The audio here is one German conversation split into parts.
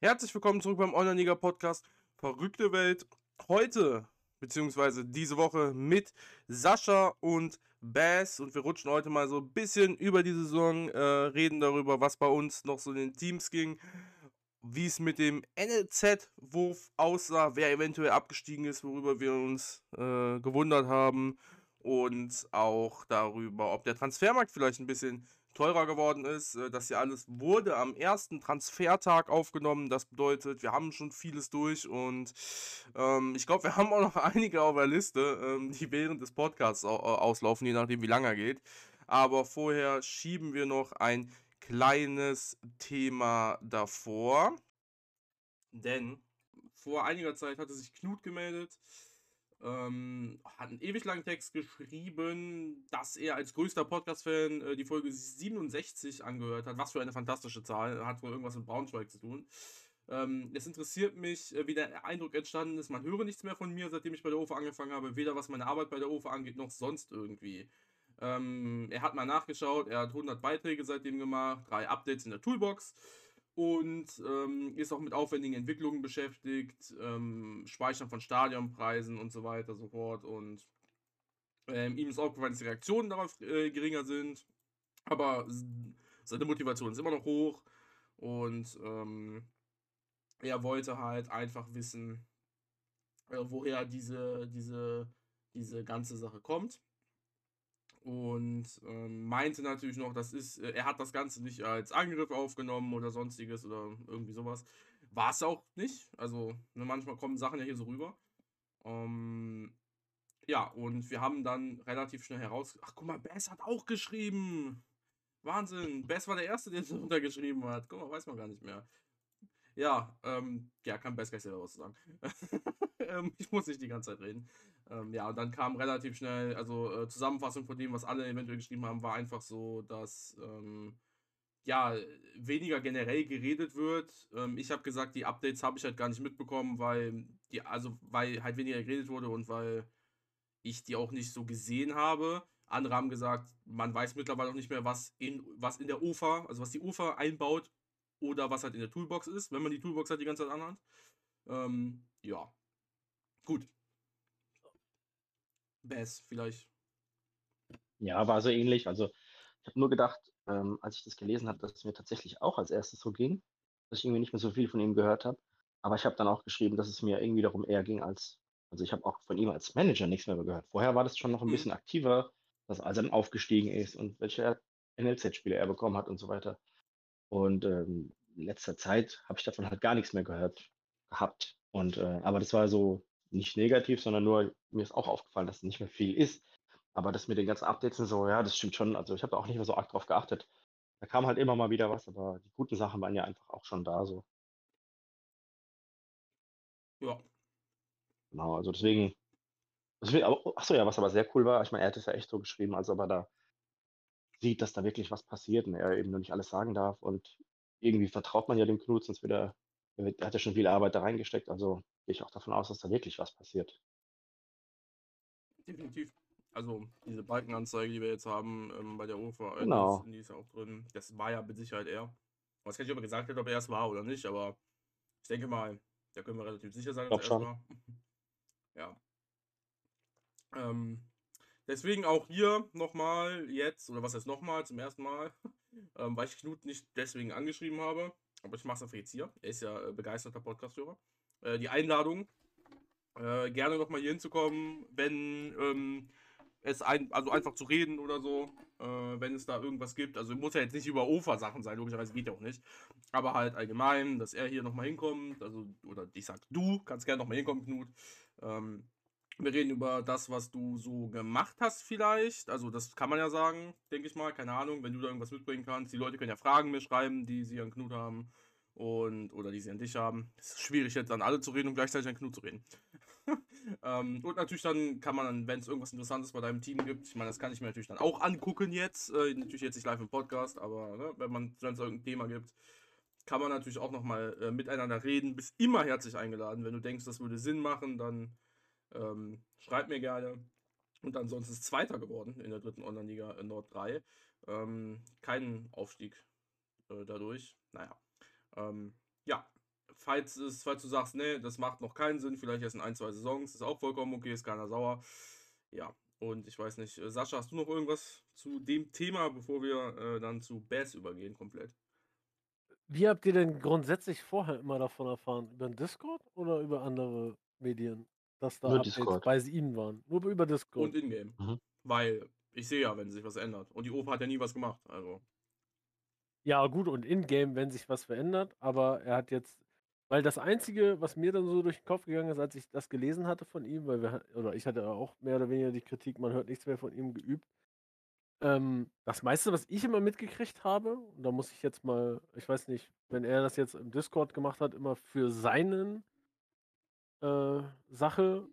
Herzlich willkommen zurück beim Online-Liga-Podcast Verrückte Welt. Heute, beziehungsweise diese Woche mit Sascha und Bass. Und wir rutschen heute mal so ein bisschen über die Saison, äh, reden darüber, was bei uns noch so in den Teams ging, wie es mit dem NLZ-Wurf aussah, wer eventuell abgestiegen ist, worüber wir uns äh, gewundert haben. Und auch darüber, ob der Transfermarkt vielleicht ein bisschen teurer geworden ist. Äh, das hier alles wurde am ersten Transfertag aufgenommen. Das bedeutet, wir haben schon vieles durch und ähm, ich glaube, wir haben auch noch einige auf der Liste, ähm, die während des Podcasts auslaufen, je nachdem, wie lange er geht. Aber vorher schieben wir noch ein kleines Thema davor. Denn vor einiger Zeit hatte sich Knut gemeldet ähm, hat einen ewig langen Text geschrieben, dass er als größter Podcast-Fan äh, die Folge 67 angehört hat. Was für eine fantastische Zahl. Hat wohl irgendwas mit Braunschweig zu tun. Ähm, es interessiert mich, äh, wie der Eindruck entstanden ist. Man höre nichts mehr von mir, seitdem ich bei der OFA angefangen habe. Weder was meine Arbeit bei der OFA angeht, noch sonst irgendwie. Ähm, er hat mal nachgeschaut. Er hat 100 Beiträge seitdem gemacht. Drei Updates in der Toolbox und ähm, ist auch mit aufwendigen Entwicklungen beschäftigt, ähm, Speichern von Stadionpreisen und so weiter und so fort. Und ähm, ihm ist aufgefallen, dass die Reaktionen darauf äh, geringer sind, aber seine Motivation ist immer noch hoch. Und ähm, er wollte halt einfach wissen, äh, woher diese, diese, diese ganze Sache kommt und ähm, meinte natürlich noch, das ist, äh, er hat das Ganze nicht als Angriff aufgenommen oder sonstiges oder irgendwie sowas. War es auch nicht. Also ne, manchmal kommen Sachen ja hier so rüber. Ähm, ja, und wir haben dann relativ schnell heraus. Ach, guck mal, Bess hat auch geschrieben. Wahnsinn. Bess war der Erste, der es runtergeschrieben hat. Guck mal, weiß man gar nicht mehr. Ja, ähm, ja, kann Bess gleich selber was sagen. ähm, ich muss nicht die ganze Zeit reden. Ähm, ja, und dann kam relativ schnell, also äh, Zusammenfassung von dem, was alle eventuell geschrieben haben, war einfach so, dass ähm, ja, weniger generell geredet wird. Ähm, ich habe gesagt, die Updates habe ich halt gar nicht mitbekommen, weil die, also weil halt weniger geredet wurde und weil ich die auch nicht so gesehen habe. Andere haben gesagt, man weiß mittlerweile auch nicht mehr, was in, was in der UFA, also was die UFA einbaut oder was halt in der Toolbox ist, wenn man die Toolbox halt die ganze Zeit anhat. Ähm, ja. Gut, Bass vielleicht. Ja, war so ähnlich. Also ich habe nur gedacht, ähm, als ich das gelesen habe, dass es mir tatsächlich auch als erstes so ging, dass ich irgendwie nicht mehr so viel von ihm gehört habe. Aber ich habe dann auch geschrieben, dass es mir irgendwie darum eher ging als, also ich habe auch von ihm als Manager nichts mehr gehört. Vorher war das schon noch ein mhm. bisschen aktiver, dass als er dann aufgestiegen ist und welche NLZ-Spiele er bekommen hat und so weiter. Und ähm, in letzter Zeit habe ich davon halt gar nichts mehr gehört gehabt. Und äh, aber das war so nicht negativ, sondern nur, mir ist auch aufgefallen, dass es nicht mehr viel ist. Aber das mit den ganzen Updates und so, ja, das stimmt schon. Also ich habe auch nicht mehr so arg drauf geachtet. Da kam halt immer mal wieder was, aber die guten Sachen waren ja einfach auch schon da so. Ja. Genau, also deswegen, deswegen achso, ja, was aber sehr cool war, ich meine, er hat es ja echt so geschrieben, als ob er da sieht, dass da wirklich was passiert und er eben nur nicht alles sagen darf. Und irgendwie vertraut man ja dem Knut, sonst wieder, er hat ja schon viel Arbeit da reingesteckt. Also gehe ich auch davon aus, dass da wirklich was passiert. Definitiv. Also diese Balkenanzeige, die wir jetzt haben ähm, bei der UFA, äh, genau. die ist ja auch drin. Das war ja mit Sicherheit er. Ich weiß gar nicht, ob er gesagt hat, ob er es war oder nicht, aber ich denke mal, da können wir relativ sicher sein, dass er es war. ja. Ähm, deswegen auch hier nochmal jetzt, oder was heißt nochmal, zum ersten Mal, ähm, weil ich Knut nicht deswegen angeschrieben habe, aber ich mache es einfach jetzt hier. Er ist ja äh, begeisterter Podcast-Hörer äh, die Einladung, äh, gerne nochmal hier hinzukommen, wenn ähm, es ein, also einfach zu reden oder so, äh, wenn es da irgendwas gibt. Also muss ja jetzt nicht über OFA-Sachen sein, logischerweise geht ja auch nicht. Aber halt allgemein, dass er hier nochmal hinkommt, also, oder ich sag du, kannst gerne nochmal hinkommen, Knut. Ähm, wir reden über das, was du so gemacht hast, vielleicht. Also, das kann man ja sagen, denke ich mal. Keine Ahnung, wenn du da irgendwas mitbringen kannst. Die Leute können ja Fragen mir schreiben, die sie an Knut haben und oder die sie an dich haben. Es ist schwierig jetzt an alle zu reden und gleichzeitig an Knut zu reden. ähm, und natürlich dann kann man, wenn es irgendwas Interessantes bei deinem Team gibt, ich meine, das kann ich mir natürlich dann auch angucken jetzt, äh, natürlich jetzt nicht live im Podcast, aber ne, wenn man es irgendein Thema gibt, kann man natürlich auch nochmal äh, miteinander reden. Bist immer herzlich eingeladen. Wenn du denkst, das würde Sinn machen, dann ähm, schreib mir gerne. Und ansonsten ist Zweiter geworden in der dritten Online-Liga in Nord 3. Ähm, kein Aufstieg äh, dadurch. Naja. Ähm, ja, falls, es, falls du sagst, nee, das macht noch keinen Sinn, vielleicht erst in ein, zwei Saisons, ist auch vollkommen okay, ist keiner sauer. Ja, und ich weiß nicht, äh, Sascha, hast du noch irgendwas zu dem Thema, bevor wir äh, dann zu Bass übergehen komplett? Wie habt ihr denn grundsätzlich vorher immer davon erfahren? Über den Discord oder über andere Medien, dass da Nur Updates Discord. bei ihnen waren? Nur über Discord. Und in-game. Mhm. Weil ich sehe ja, wenn sich was ändert. Und die OFA hat ja nie was gemacht. Also. Ja, gut, und in-game, wenn sich was verändert, aber er hat jetzt, weil das Einzige, was mir dann so durch den Kopf gegangen ist, als ich das gelesen hatte von ihm, weil wir, oder ich hatte auch mehr oder weniger die Kritik, man hört nichts mehr von ihm geübt. Ähm, das meiste, was ich immer mitgekriegt habe, und da muss ich jetzt mal, ich weiß nicht, wenn er das jetzt im Discord gemacht hat, immer für seinen äh, Sache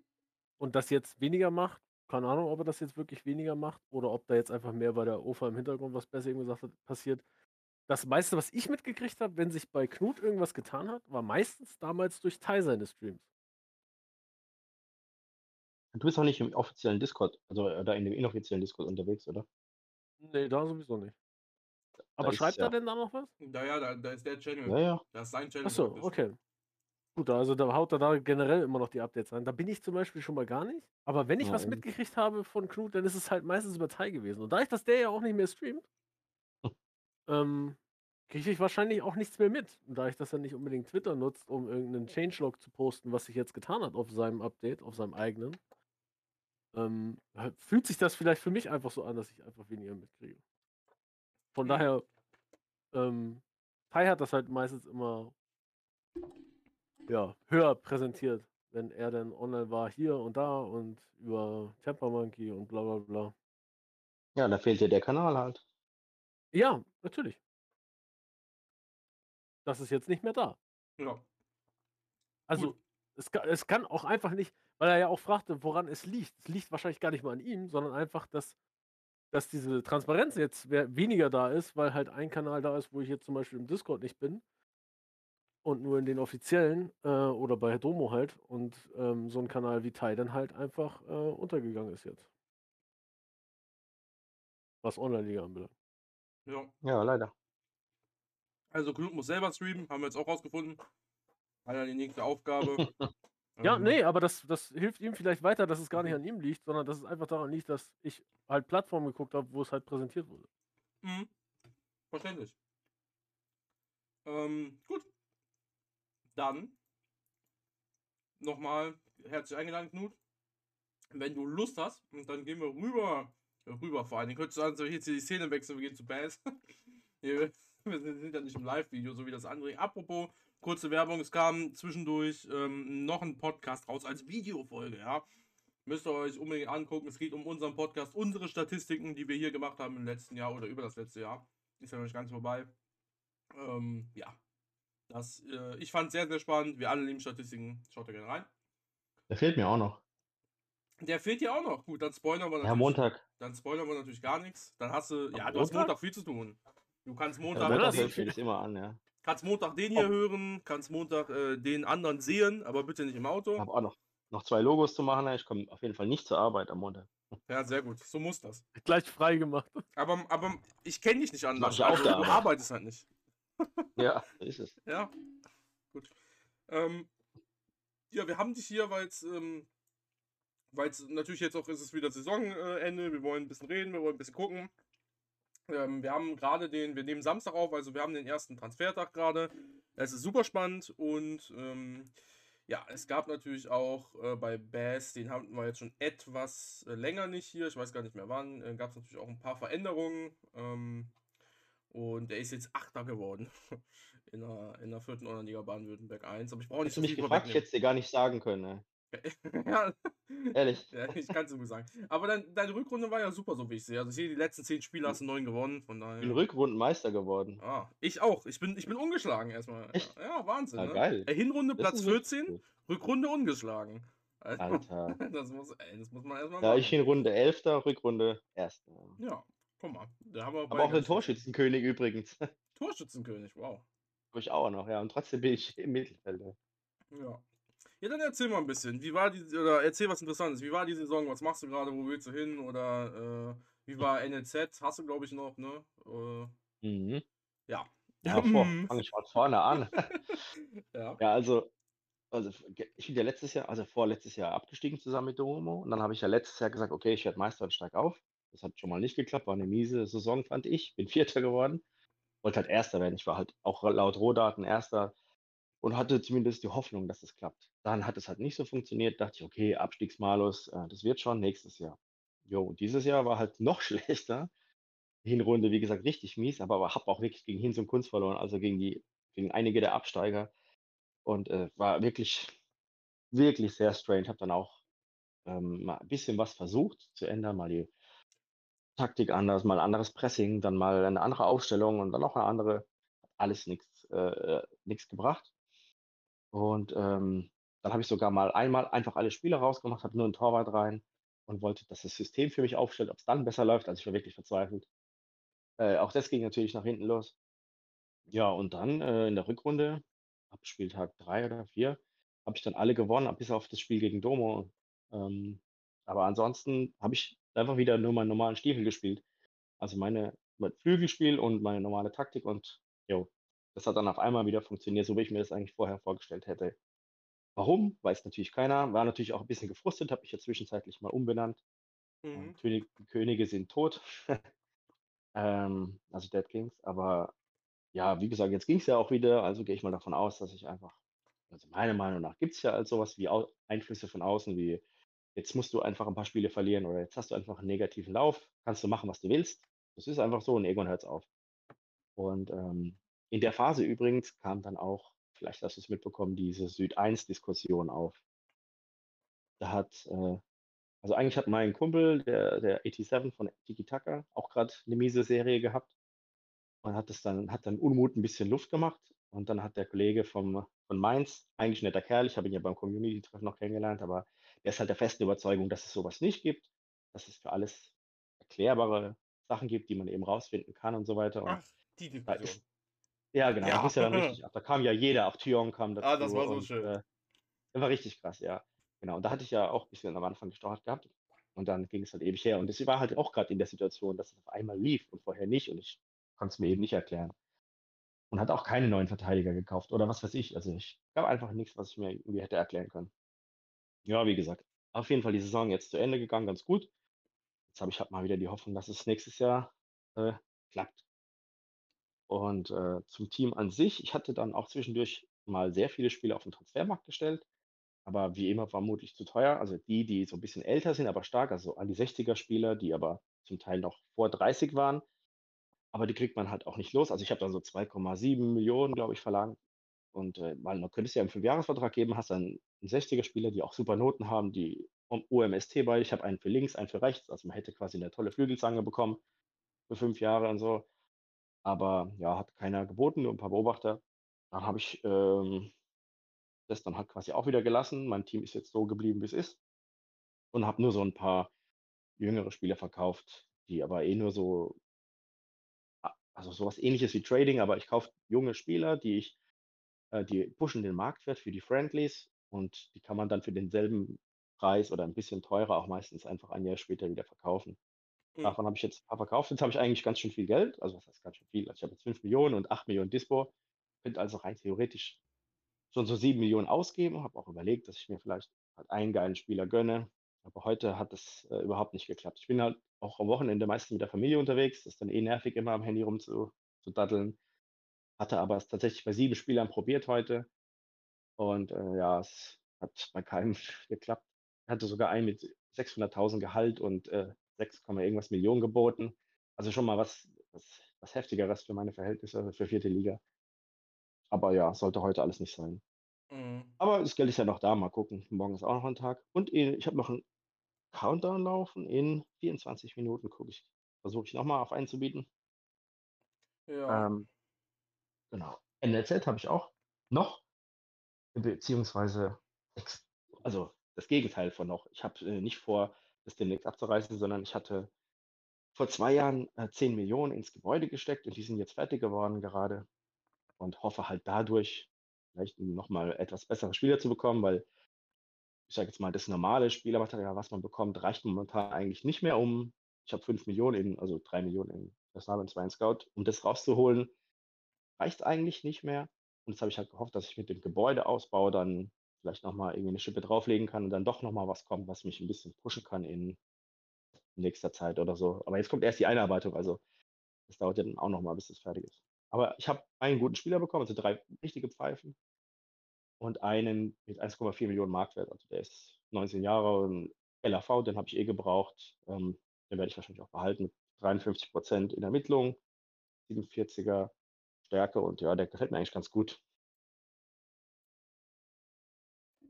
und das jetzt weniger macht, keine Ahnung, ob er das jetzt wirklich weniger macht oder ob da jetzt einfach mehr bei der OFA im Hintergrund, was besser eben gesagt hat, passiert. Das meiste, was ich mitgekriegt habe, wenn sich bei Knut irgendwas getan hat, war meistens damals durch Teil seines Streams. Du bist auch nicht im offiziellen Discord, also äh, da in dem inoffiziellen Discord unterwegs, oder? Nee, da sowieso nicht. Aber ist schreibt ja- er denn da noch was? Naja, da, da ist der Channel. Ja, ja. Das ist sein Channel. Achso, okay. Gut, also da haut er da generell immer noch die Updates rein. Da bin ich zum Beispiel schon mal gar nicht. Aber wenn ich Ja, was mitgekriegt habe von Knut, dann ist es halt meistens über Teil gewesen. Und dadurch, dass der ja auch nicht mehr streamt, ähm, kriege ich wahrscheinlich auch nichts mehr mit. Und da ich das ja nicht unbedingt Twitter nutzt, um irgendeinen Changelog zu posten, was sich jetzt getan hat auf seinem Update, auf seinem eigenen, ähm, fühlt sich das vielleicht für mich einfach so an, dass ich einfach weniger mitkriege. Von Mhm. daher, ähm, Tai hat das halt meistens immer ja, höher präsentiert, wenn er dann online war, hier und da und über Temper Monkey und bla bla bla. Ja, da fehlt dir der Kanal halt. Ja, natürlich. Das ist jetzt nicht mehr da. Ja. Also, es, es kann auch einfach nicht, weil er ja auch fragte, woran es liegt. Es liegt wahrscheinlich gar nicht mal an ihm, sondern einfach, dass, dass diese Transparenz jetzt weniger da ist, weil halt ein Kanal da ist, wo ich jetzt zum Beispiel im Discord nicht bin. Und nur in den offiziellen äh, oder bei Domo halt. Und ähm, so ein Kanal wie Tai dann halt einfach äh, untergegangen ist jetzt. Was Online-Liga anbelangt. Ja. Ja, leider. Also Knut muss selber streamen, haben wir jetzt auch rausgefunden. Hat er die nächste Aufgabe. Ja, Ähm, nee, aber das, das hilft ihm vielleicht weiter, dass es gar nicht an ihm liegt, sondern dass es einfach daran liegt, dass ich halt Plattformen geguckt habe, wo es halt präsentiert wurde. Mhm. Verständlich. Ähm, gut. Dann nochmal herzlich eingeladen, Knut. Wenn du Lust hast, und dann gehen wir rüber. Rüber vor allem. Könntest du also jetzt hier die Szene wechseln, wir gehen zu Bass. wir sind ja nicht im Live-Video, so wie das andere. Apropos, kurze Werbung, es kam zwischendurch ähm, noch ein Podcast raus als Videofolge, ja. Müsst ihr euch unbedingt angucken. Es geht um unseren Podcast, unsere Statistiken, die wir hier gemacht haben im letzten Jahr oder über das letzte Jahr. Ist ja noch nicht ganz vorbei. Ähm, ja. Das, äh, ich fand sehr, sehr spannend. Wir alle lieben Statistiken. Schaut da gerne rein. Der fehlt mir auch noch. Der fehlt ja auch noch. Gut, dann spoilern wir natürlich. Ja, Montag. Dann spoilern wir natürlich gar nichts. Dann hast du. Ja, Am du hast Montag? Viel zu tun. Du kannst Ja, Montag, wenn Montag das den, das immer an, ja. kannst Montag den hier hören, kannst Montag äh, den anderen sehen, aber bitte nicht im Ich Auto. habe auch noch, noch zwei Logos zu machen. Ich komme auf jeden Fall nicht zur Arbeit am Montag. Ja, sehr gut. So muss das. Gleich frei gemacht. Aber, aber ich kenne dich nicht anders. ich auf Also, du Arbeit. arbeitest halt nicht. Ja, so ist es. Ja, gut. Ähm, ja, wir haben dich hier, weil es ähm, weil's natürlich jetzt auch ist es wieder Saisonende. Wir wollen ein bisschen reden, wir wollen ein bisschen gucken. Ähm, wir haben gerade den, wir nehmen Samstag auf, also wir haben den ersten Transfertag gerade. Es ist super spannend und ähm, ja, es gab natürlich auch äh, bei Bass, den hatten wir jetzt schon etwas äh, länger nicht hier, ich weiß gar nicht mehr wann, äh, gab es natürlich auch ein paar Veränderungen. Ähm, und der ist jetzt Achter geworden in der, in der vierten Online-Liga Baden-Württemberg 1. Aber ich brauche nicht Hättest du mich gefragt, ich hätte es dir gar nicht sagen können. Ne? ja, Ehrlich. ja, ich kann es gut sagen. Aber dein, deine Rückrunde war ja super, so wie ich sehe. Also ich sehe, die letzten zehn Spiele hast du neun gewonnen, von Ich bin daher. Rückrundenmeister geworden. Ah, ich auch. Ich bin, ich bin ungeschlagen erstmal. Echt? Ja, Wahnsinn. Ah, ne? geil. Äh, Hinrunde Das Platz ist wirklich 14, gut. Rückrunde ungeschlagen. Also, Alter. das, muss, ey, das muss man erstmal Ja, machen. ich in Runde 11. Rückrunde 1. ja, guck mal. Da haben wir Aber auch den Torschützenkönig übrigens. Torschützenkönig, wow. ich auch noch, ja. Und trotzdem bin ich im Mittelfeld. ja. Ja. Ja, dann erzähl mal ein bisschen. Wie war die, oder erzähl was Interessantes. Wie war die Saison? Was machst du gerade? Wo willst du hin? Oder äh, wie war NLZ? Hast du, glaube ich, noch, ne? Äh, Mhm. Ja, vor, Mhm. fange ich mal vorne an. Ja. Ja, also, also ich bin ja letztes Jahr, also vorletztes Jahr abgestiegen zusammen mit Domo. Und dann habe ich ja letztes Jahr gesagt, okay, ich werde Meister und steig auf. Das hat schon mal nicht geklappt, war eine miese Saison, fand ich. Bin Vierter geworden. Wollte halt Erster werden. Ich war halt auch laut Rohdaten Erster und hatte zumindest die Hoffnung, dass es klappt. Dann hat es halt nicht so funktioniert. Dachte ich, okay, Abstiegsmalus, äh, das wird schon nächstes Jahr. Jo, und dieses Jahr war halt noch schlechter. Hinrunde, wie gesagt, richtig mies, aber, habe auch wirklich gegen Hinz und Kunst verloren, also gegen die, gegen einige der Absteiger. Und äh, war wirklich, wirklich sehr strange. Habe dann auch ähm, mal ein bisschen was versucht zu ändern, mal die Taktik anders, mal anderes Pressing, dann mal eine andere Aufstellung und dann noch eine andere. Hat alles nichts äh, äh, nichts gebracht. Und ähm, dann habe ich sogar mal einmal einfach alle Spieler rausgemacht, habe nur einen Torwart rein und wollte, dass das System für mich aufstellt, ob es dann besser läuft. Also ich war wirklich verzweifelt. Äh, auch das ging natürlich nach hinten los. Ja, und dann äh, in der Rückrunde, ab Spieltag drei oder vier, habe ich dann alle gewonnen, bis auf das Spiel gegen Domo. Ähm, aber ansonsten habe ich einfach wieder nur meinen normalen Stiefel gespielt. Also meine mein Flügelspiel und meine normale Taktik und jo, das hat dann auf einmal wieder funktioniert, so wie ich mir das eigentlich vorher vorgestellt hätte. Warum? Weiß natürlich keiner. War natürlich auch ein bisschen gefrustet, habe mich ja zwischenzeitlich mal umbenannt. Mhm. König, Könige sind tot. ähm, also Dead Kings. Aber ja, wie gesagt, jetzt ging es ja auch wieder. Also gehe ich mal davon aus, dass ich einfach, also meiner Meinung nach gibt es ja also sowas wie Au Einflüsse von außen, wie jetzt musst du einfach ein paar Spiele verlieren oder jetzt hast du einfach einen negativen Lauf, kannst du machen, was du willst. Das ist einfach so und irgendwann hört es auf. Und ähm, in der Phase übrigens kam dann auch, vielleicht hast du es mitbekommen, diese Süd-1-Diskussion auf. Da hat, äh, also eigentlich hat mein Kumpel, der, der 87 von Tiki Taka, auch gerade eine miese Serie gehabt und hat das dann, hat dann Unmut ein bisschen Luft gemacht. Und dann hat der Kollege vom, von Mainz, eigentlich ein netter Kerl, ich habe ihn ja beim Community-Treffen noch kennengelernt, aber der ist halt der festen Überzeugung, dass es sowas nicht gibt, dass es für alles erklärbare Sachen gibt, die man eben rausfinden kann und so weiter. Und Ach, die Diskussion. Ja, genau, da Ja. es ja dann richtig ab. Da kam ja jeder, auch Thion kam dazu. Ah, das war so und, schön. Äh, das war richtig krass, ja. Genau, und da hatte ich ja auch ein bisschen am Anfang gestochert gehabt. Und dann ging es halt ewig her. Und es war halt auch gerade in der Situation, dass es auf einmal lief und vorher nicht. Und ich konnte es mir eben nicht erklären. Und hat auch keine neuen Verteidiger gekauft oder was weiß ich. Also ich gab einfach nichts, was ich mir irgendwie hätte erklären können. Ja, wie gesagt, auf jeden Fall die Saison jetzt zu Ende gegangen, ganz gut. Jetzt habe ich halt mal wieder die Hoffnung, dass es nächstes Jahr äh, klappt. Und äh, zum Team an sich, ich hatte dann auch zwischendurch mal sehr viele Spiele auf den Transfermarkt gestellt, aber wie immer vermutlich zu teuer. Also die, die so ein bisschen älter sind, aber stark, also an die 60er-Spieler, die aber zum Teil noch vor 30 waren, aber die kriegt man halt auch nicht los. Also ich habe dann so 2,7 Millionen, glaube ich, verlangt. Und äh, weil man könnte es ja einen Fünfjahresvertrag geben, hast dann einen 60er-Spieler, die auch super Noten haben, die UMST bei. Ich habe einen für links, einen für rechts. Also man hätte quasi eine tolle Flügelzange bekommen für fünf Jahre und so. Aber ja, hat keiner geboten, nur ein paar Beobachter. Dann habe ich ähm, das dann halt quasi auch wieder gelassen. Mein Team ist jetzt so geblieben, wie es ist. Und habe nur so ein paar jüngere Spieler verkauft, die aber eh nur so, also sowas ähnliches wie Trading, aber ich kaufe junge Spieler, die ich, äh, die pushen den Marktwert für die Friendlies und die kann man dann für denselben Preis oder ein bisschen teurer auch meistens einfach ein Jahr später wieder verkaufen. Mhm. Davon habe ich jetzt ein paar verkauft. Jetzt habe ich eigentlich ganz schön viel Geld. Also was heißt ganz schön viel? Also ich habe jetzt 5 Millionen und 8 Millionen Dispo. Könnte also rein theoretisch schon so 7 Millionen ausgeben. Habe auch überlegt, dass ich mir vielleicht halt einen geilen Spieler gönne. Aber heute hat das äh, überhaupt nicht geklappt. Ich bin halt auch am Wochenende meistens mit der Familie unterwegs. Das ist dann eh nervig, immer am Handy rumzudaddeln. Hatte aber es tatsächlich bei sieben Spielern probiert heute. Und äh, ja, es hat bei keinem geklappt. Ich hatte sogar einen mit 600.000 Gehalt und äh, 6, irgendwas Millionen geboten. Also schon mal was, was, was heftigeres für meine Verhältnisse, für vierte Liga. Aber ja, sollte heute alles nicht sein. Mhm. Aber das Geld ist ja noch da, mal gucken. Morgen ist auch noch ein Tag. Und in, ich habe noch einen Countdown laufen. In 24 Minuten gucke ich, versuche ich nochmal auf einen zu bieten. Ja. Ähm, genau. NLZ habe ich auch noch, beziehungsweise, also das Gegenteil von noch. Ich habe äh, nicht vor, das demnächst abzureißen, sondern ich hatte vor zwei Jahren äh, 10 Millionen ins Gebäude gesteckt und die sind jetzt fertig geworden gerade und hoffe halt dadurch vielleicht nochmal etwas bessere Spieler zu bekommen, weil ich sage jetzt mal, das normale Spielermaterial, was man bekommt, reicht momentan eigentlich nicht mehr um. Ich habe 5 Millionen in, also 3 Millionen in Personal und 2 in Scout, um das rauszuholen. reicht eigentlich nicht mehr. Und jetzt habe ich halt gehofft, dass ich mit dem Gebäudeausbau dann vielleicht nochmal irgendwie eine Schippe drauflegen kann und dann doch nochmal was kommt, was mich ein bisschen pushen kann in nächster Zeit oder so. Aber jetzt kommt erst die Einarbeitung, also das dauert ja dann auch nochmal, bis das fertig ist. Aber ich habe einen guten Spieler bekommen, also drei richtige Pfeifen und einen mit 1,4 Millionen Marktwert. Also der ist 19 Jahre und LAV, den habe ich eh gebraucht. Ähm, den werde ich wahrscheinlich auch behalten mit 53 Prozent in Ermittlung, 47er Stärke und ja, der gefällt mir eigentlich ganz gut.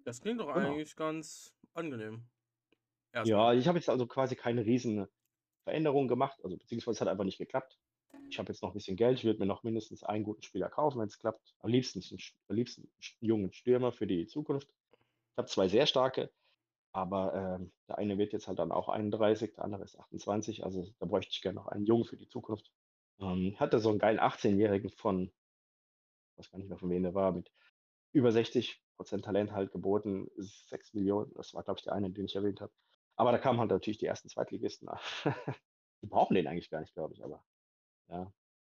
Das klingt doch Genau. eigentlich ganz angenehm. Ja, Erstmal. ich habe jetzt also quasi keine riesen Veränderungen gemacht, also beziehungsweise es hat einfach nicht geklappt. Ich habe jetzt noch ein bisschen Geld, ich würde mir noch mindestens einen guten Spieler kaufen, wenn es klappt. Am liebsten, am liebsten einen jungen Stürmer für die Zukunft. Ich habe zwei sehr starke, aber ähm, der eine wird jetzt halt dann auch 31, der andere ist 28, also da bräuchte ich gerne noch einen Jungen für die Zukunft. Ähm, hatte so einen geilen 18-Jährigen von, ich weiß gar nicht mehr von wem der war, mit über 60 Prozent Talent halt geboten, 6 Millionen, das war glaube ich der eine, den ich erwähnt habe. Aber da kamen halt natürlich die ersten Zweitligisten. die brauchen den eigentlich gar nicht, glaube ich, aber ja,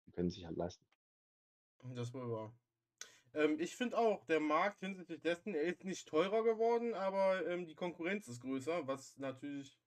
die können sich halt leisten. Das wohl wahr. Ähm, ich finde auch, der Markt hinsichtlich dessen, er ist nicht teurer geworden, aber ähm, die Konkurrenz ist größer, was natürlich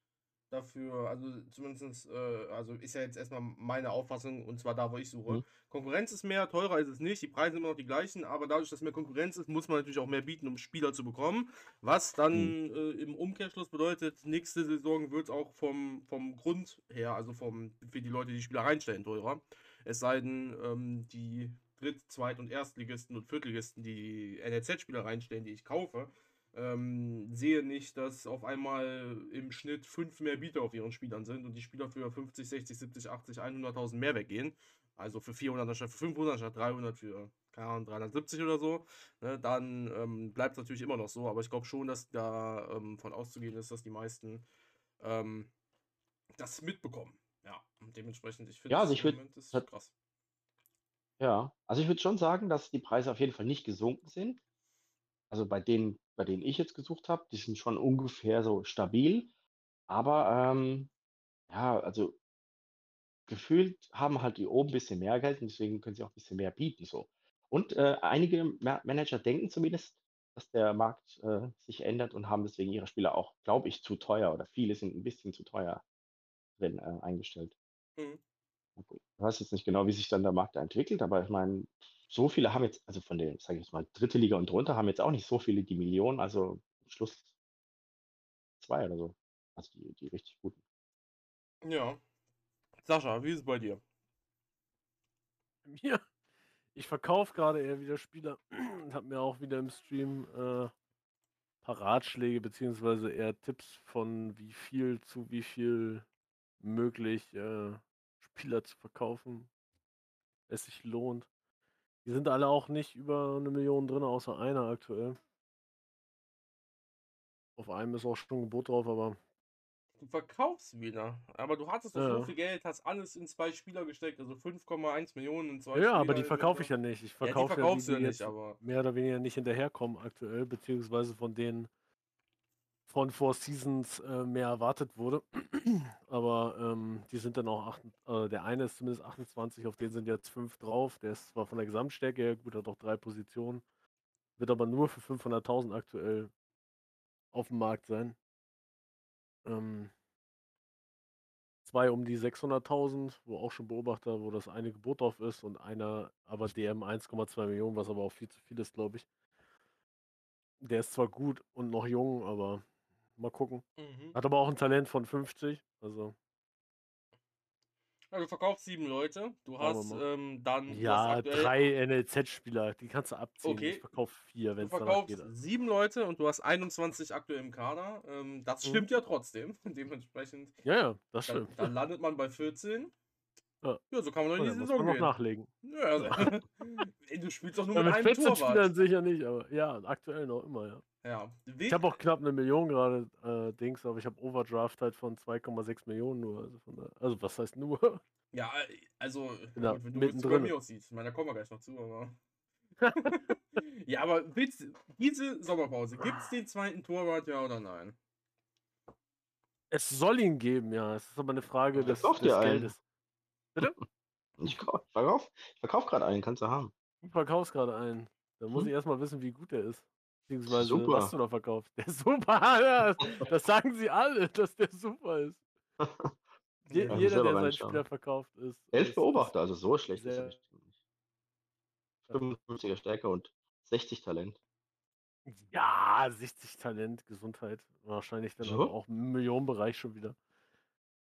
dafür, also zumindest, äh, also ist ja jetzt erstmal meine Auffassung und zwar da, wo ich suche. Mhm. Konkurrenz ist mehr, teurer ist es nicht, die Preise sind immer noch die gleichen, aber dadurch, dass mehr Konkurrenz ist, muss man natürlich auch mehr bieten, um Spieler zu bekommen. Was dann äh, im Umkehrschluss bedeutet, nächste Saison wird es auch vom, vom Grund her, also vom, für die Leute, die Spieler reinstellen, teurer. Es sei denn, ähm, die Dritt-, Zweit- und Erstligisten und Viertligisten, die NLZ-Spieler reinstellen, die ich kaufe, ähm, sehe nicht, dass auf einmal im Schnitt fünf mehr Bieter auf ihren Spielern sind und die Spieler für 50, 60, 70, 80, 100.000 mehr weggehen. Also für 400 anstatt für 500, anstatt 300 für, keine Ahnung, 370 oder so. Ne, dann ähm, bleibt es natürlich immer noch so, aber ich glaube schon, dass da ähm, von auszugehen ist, dass die meisten ähm, das mitbekommen. Ja, und dementsprechend, ich finde, Ja, also ich Moment ist hat- krass. Ja, also ich würde schon sagen, dass die Preise auf jeden Fall nicht gesunken sind. Also bei denen, bei denen ich jetzt gesucht habe, die sind schon ungefähr so stabil. Aber ähm, ja, also gefühlt haben halt die oben ein bisschen mehr Geld und deswegen können sie auch ein bisschen mehr bieten so. Und äh, einige Ma Manager denken zumindest, dass der Markt äh, sich ändert und haben deswegen ihre Spieler auch, glaube ich, zu teuer oder viele sind ein bisschen zu teuer drin äh, eingestellt. Mhm. Ich weiß jetzt nicht genau, wie sich dann der Markt da entwickelt, aber ich meine, so viele haben jetzt, also von den, sage ich jetzt mal, dritte Liga und drunter, haben jetzt auch nicht so viele die Millionen, also Schluss zwei oder so. Also die, die richtig guten. Ja. Sascha, wie ist es bei dir? Mir, ich verkaufe gerade eher wieder Spieler und habe mir auch wieder im Stream äh, paar Ratschläge beziehungsweise eher Tipps von wie viel zu wie viel möglich äh, Spieler zu verkaufen, es sich lohnt. Die sind alle auch nicht über eine Million drin, außer einer aktuell. Auf einem ist auch schon ein Gebot drauf, aber Du verkaufst wieder, aber du hattest doch Ja. so viel Geld, hast alles in zwei Spieler gesteckt, also 5,1 Millionen in zwei ja, aber Spieler die ist verkaufe ich ja nicht. Ich Ja, die verkaufe ja, die, verkaufst du die ja nicht, jetzt aber mehr oder weniger nicht hinterherkommen aktuell, beziehungsweise von denen von Four Seasons äh, mehr erwartet wurde. Aber ähm, die sind dann auch, acht, äh, der eine ist zumindest 28, auf den sind jetzt fünf drauf. Der ist zwar von der Gesamtstärke her gut, hat auch drei Positionen, wird aber nur für 500.000 aktuell auf dem Markt sein. Ähm, zwei um die 600.000, wo auch schon Beobachter, wo das eine Gebot drauf ist und einer aber DM 1,2 Millionen, was aber auch viel zu viel ist, glaube ich. Der ist zwar gut und noch jung, aber mal gucken. Mhm. Hat aber auch ein Talent von 50. Also, Ja, du verkaufst sieben Leute, du hast ähm, dann ja, aktuell, drei NLZ-Spieler, die kannst du abziehen. Okay. Ich verkaufe vier, wenn du es verkaufst geht. also. sieben Leute und du hast 21 aktuell im Kader. Ähm, das Mhm. stimmt ja trotzdem. Dementsprechend, Ja, ja, das dann, stimmt. dann landet man bei 14. Ja. Ja, so kann man doch Ja, in die da muss Saison man noch gehen. nachlegen. Ja, also, ey, du spielst doch nur Ja, mit mit einem 14 Torwart. Spielern sicher nicht, aber ja, aktuell noch immer, ja. Ja. Ich habe auch knapp eine Million gerade äh, Dings, aber ich habe Overdraft halt von 2,6 Millionen nur. Also, von der, also was heißt nur? Ja, also, Bin da gut, wenn du es bei mir aussieht. Ich meine, da kommen wir gleich noch zu, aber. ja, aber willst, diese Sommerpause, gibt es den zweiten Torwart, ja oder nein? Es soll ihn geben, ja. Es ist aber eine Frage Ja, des, des ihr einen. Geldes. Ich kau- verkauf, ich verkauf gerade einen, kannst du haben. Du verkaufst gerade einen. Da muss Hm? ich erstmal wissen, wie gut der ist. Beziehungsweise, Super. was du da verkaufst. Der ist super, ja, das sagen sie alle, dass der super ist. Je, Ja, jeder, der seinen. Spieler verkauft, ist. Elf Beobachter, also so schlecht ist er bestimmt nicht. 55er Stärke und 60 Talent. Ja, 60 Talent, Gesundheit. Wahrscheinlich dann So? auch im Millionenbereich schon wieder.